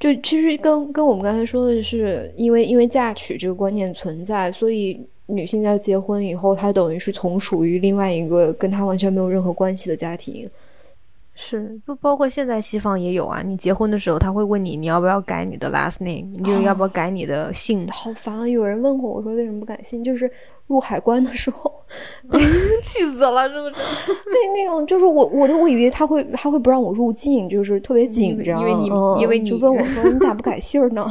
就其实跟跟我们刚才说的是，因为因为嫁娶这个观念存在，所以女性在结婚以后，她等于是从属于另外一个跟她完全没有任何关系的家庭。是，就包括现在西方也有啊。你结婚的时候，他会问你你要不要改你的 last name，你就要不要改你的姓。好烦啊！有人问过我说为什么不改姓，就是入海关的时候 气死了，是不是？那那种就是我我都我以为他会他会不让我入境，就是特别紧张，因为你因为你就问我说你咋不改姓呢？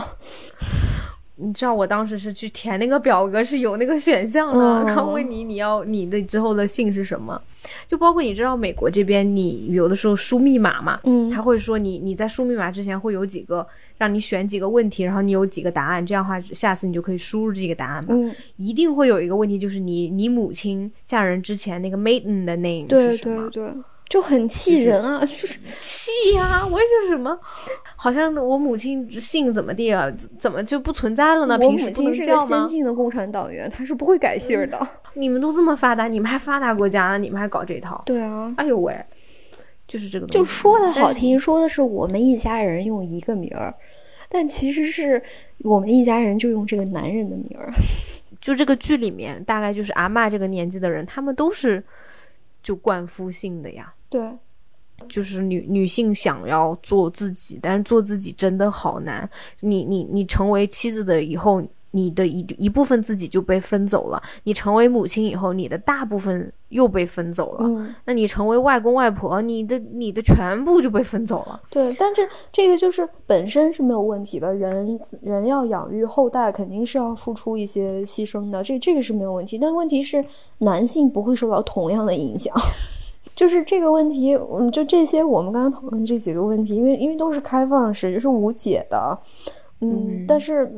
你知道我当时是去填那个表格是有那个选项的，他问你你要你的之后的姓是什么，就包括你知道美国这边你有的时候输密码嘛，嗯，他会说你你在输密码之前会有几个让你选几个问题，然后你有几个答案，这样的话下次你就可以输入这个答案嘛，嗯，一定会有一个问题就是你你母亲嫁人之前那个 maiden 的 name 是什么？对对对。就很气人啊，就是气呀！我也是什么，好像我母亲姓怎么地啊？怎么就不存在了呢？我母亲是个先进的共产党员，她是不会改姓的。你们都这么发达，你们还发达国家呢？你们还搞这套？对啊。哎呦喂！就是这个。就说的好听，说的是我们一家人用一个名儿，但其实是我们一家人就用这个男人的名儿。就这个剧里面，大概就是阿妈这个年纪的人，他们都是就冠夫姓的呀。对，就是女女性想要做自己，但是做自己真的好难。你你你成为妻子的以后。你的一一部分自己就被分走了，你成为母亲以后，你的大部分又被分走了。嗯，那你成为外公外婆，你的你的全部就被分走了。对，但是这个就是本身是没有问题的，人人要养育后代，肯定是要付出一些牺牲的，这这个是没有问题。但问题是男性不会受到同样的影响，就是这个问题，嗯，就这些我们刚刚讨论这几个问题，因为因为都是开放式，就是无解的，嗯，但是。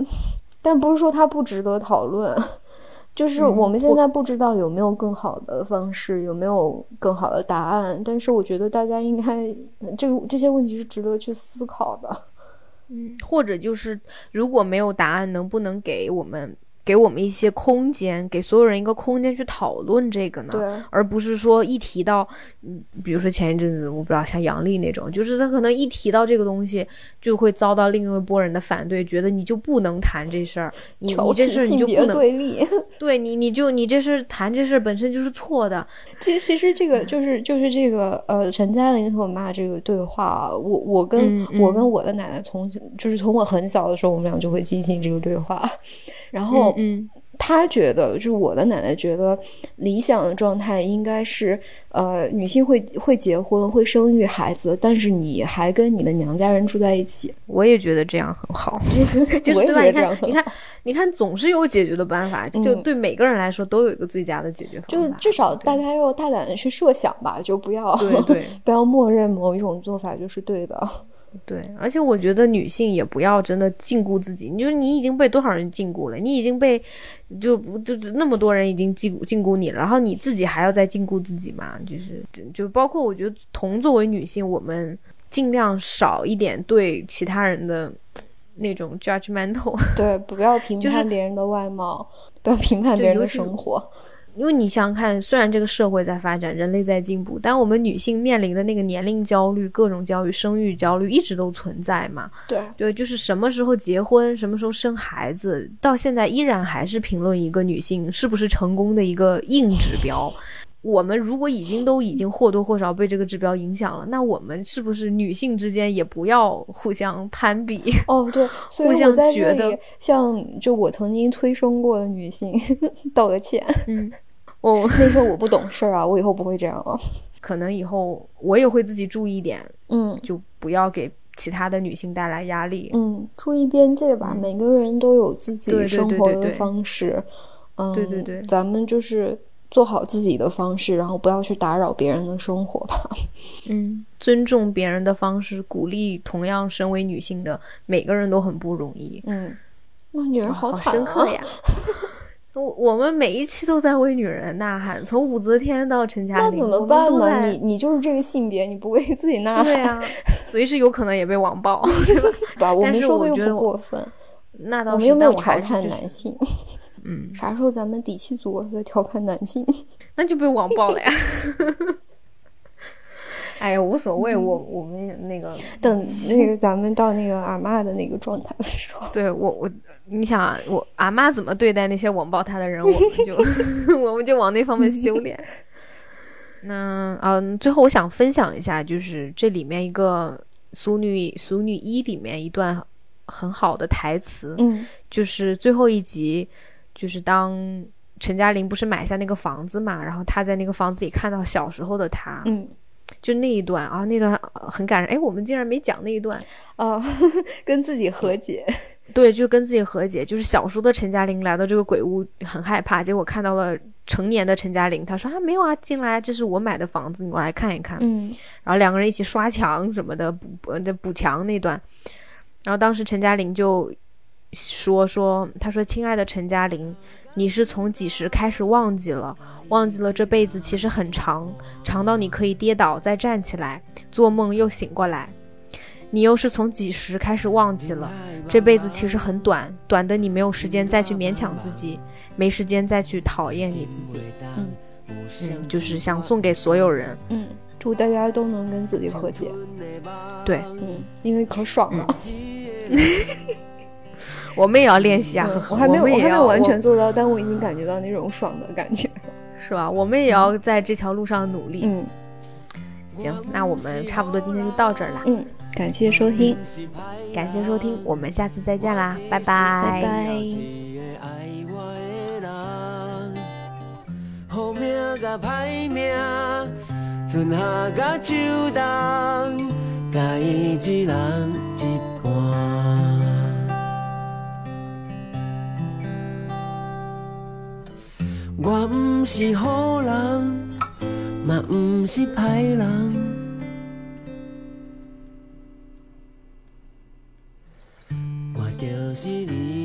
但不是说它不值得讨论，就是我们现在不知道有没有更好的方式，有没有更好的答案。但是我觉得大家应该，这个这些问题是值得去思考的。嗯，或者就是如果没有答案，能不能给我们？给我们一些空间，给所有人一个空间去讨论这个呢？对，而不是说一提到，嗯，比如说前一阵子，我不知道像杨笠那种，就是他可能一提到这个东西，就会遭到另一波人的反对，觉得你就不能谈这事儿，你你这事儿你就不能对立，对你你就你这事谈这事儿本身就是错的。其其实这个就是就是这个呃，陈嘉玲和我妈这个对话，我我跟我跟我的奶奶从就是从我很小的时候，我们俩就会进行这个对话。然后，嗯，他觉得，就是我的奶奶觉得，理想的状态应该是，呃，女性会会结婚，会生育孩子，但是你还跟你的娘家人住在一起。我也觉得这样很好，我也觉得这样很好。你看，你看，总是有解决的办法，就对每个人来说都有一个最佳的解决方法。就是至少大家要大胆的去设想吧，就不要对对，不要默认某一种做法就是对的。对，而且我觉得女性也不要真的禁锢自己。你说你已经被多少人禁锢了？你已经被就就那么多人已经禁锢禁锢你了，然后你自己还要再禁锢自己嘛？就是就包括我觉得，同作为女性，我们尽量少一点对其他人的那种 judgmental。对，不要 评判别人的外貌，不要评判别人的生活。因为你想想看，虽然这个社会在发展，人类在进步，但我们女性面临的那个年龄焦虑、各种焦虑、生育焦虑一直都存在嘛？对对，就是什么时候结婚，什么时候生孩子，到现在依然还是评论一个女性是不是成功的一个硬指标。我们如果已经都已经或多或少被这个指标影响了，那我们是不是女性之间也不要互相攀比？哦，对，互相觉得像就我曾经催生过的女性 道个歉。嗯。哦，那时候我不懂事儿啊，我以后不会这样了。可能以后我也会自己注意点，嗯，就不要给其他的女性带来压力。嗯，注意边界吧，每个人都有自己生活的方式。嗯，对对对，咱们就是做好自己的方式，然后不要去打扰别人的生活吧。嗯，尊重别人的方式，鼓励同样身为女性的每个人都很不容易。嗯，哇，女人好惨啊呀。我我们每一期都在为女人呐喊，从武则天到陈嘉玲，那怎么办呢？你你就是这个性别，你不为自己呐喊？对啊，随时有可能也被网暴，对吧？我们说的又不过分，那倒是。我们又没有调侃男性，嗯，啥时候咱们底气足了再调侃男性？那就被网暴了呀。哎呀，无所谓，我我们那个等那个咱们到那个阿妈的那个状态的时候，对我我。你想啊，我阿妈怎么对待那些网暴她的人，我们就 我们就往那方面修炼。那嗯，最后我想分享一下，就是这里面一个《俗女俗女一》里面一段很好的台词，嗯，就是最后一集，就是当陈嘉玲不是买下那个房子嘛，然后她在那个房子里看到小时候的她，嗯。就那一段啊，那段很感人。哎，我们竟然没讲那一段啊，跟自己和解。对，就跟自己和解。就是小时候的陈嘉玲来到这个鬼屋，很害怕，结果看到了成年的陈嘉玲。她说：“啊，没有啊，进来，这是我买的房子，你过来看一看。”嗯。然后两个人一起刷墙什么的，补补补墙那段。然后当时陈嘉玲就说：“说，她说，亲爱的陈嘉玲。”你是从几时开始忘记了？忘记了这辈子其实很长，长到你可以跌倒再站起来，做梦又醒过来。你又是从几时开始忘记了？这辈子其实很短，短的你没有时间再去勉强自己，没时间再去讨厌你自己。嗯嗯，就是想送给所有人。嗯。祝大家都能跟自己和解。对，嗯，因为可爽了。我们也要练习啊！我还没有，我还没有完全做到，但我已经感觉到那种爽的感觉，是吧？我们也要在这条路上努力。嗯，行，那我们差不多今天就到这儿了。嗯，感谢收听，感谢收听，我们下次再见啦，拜拜，拜拜。我不是好人，是歹人，我就是你。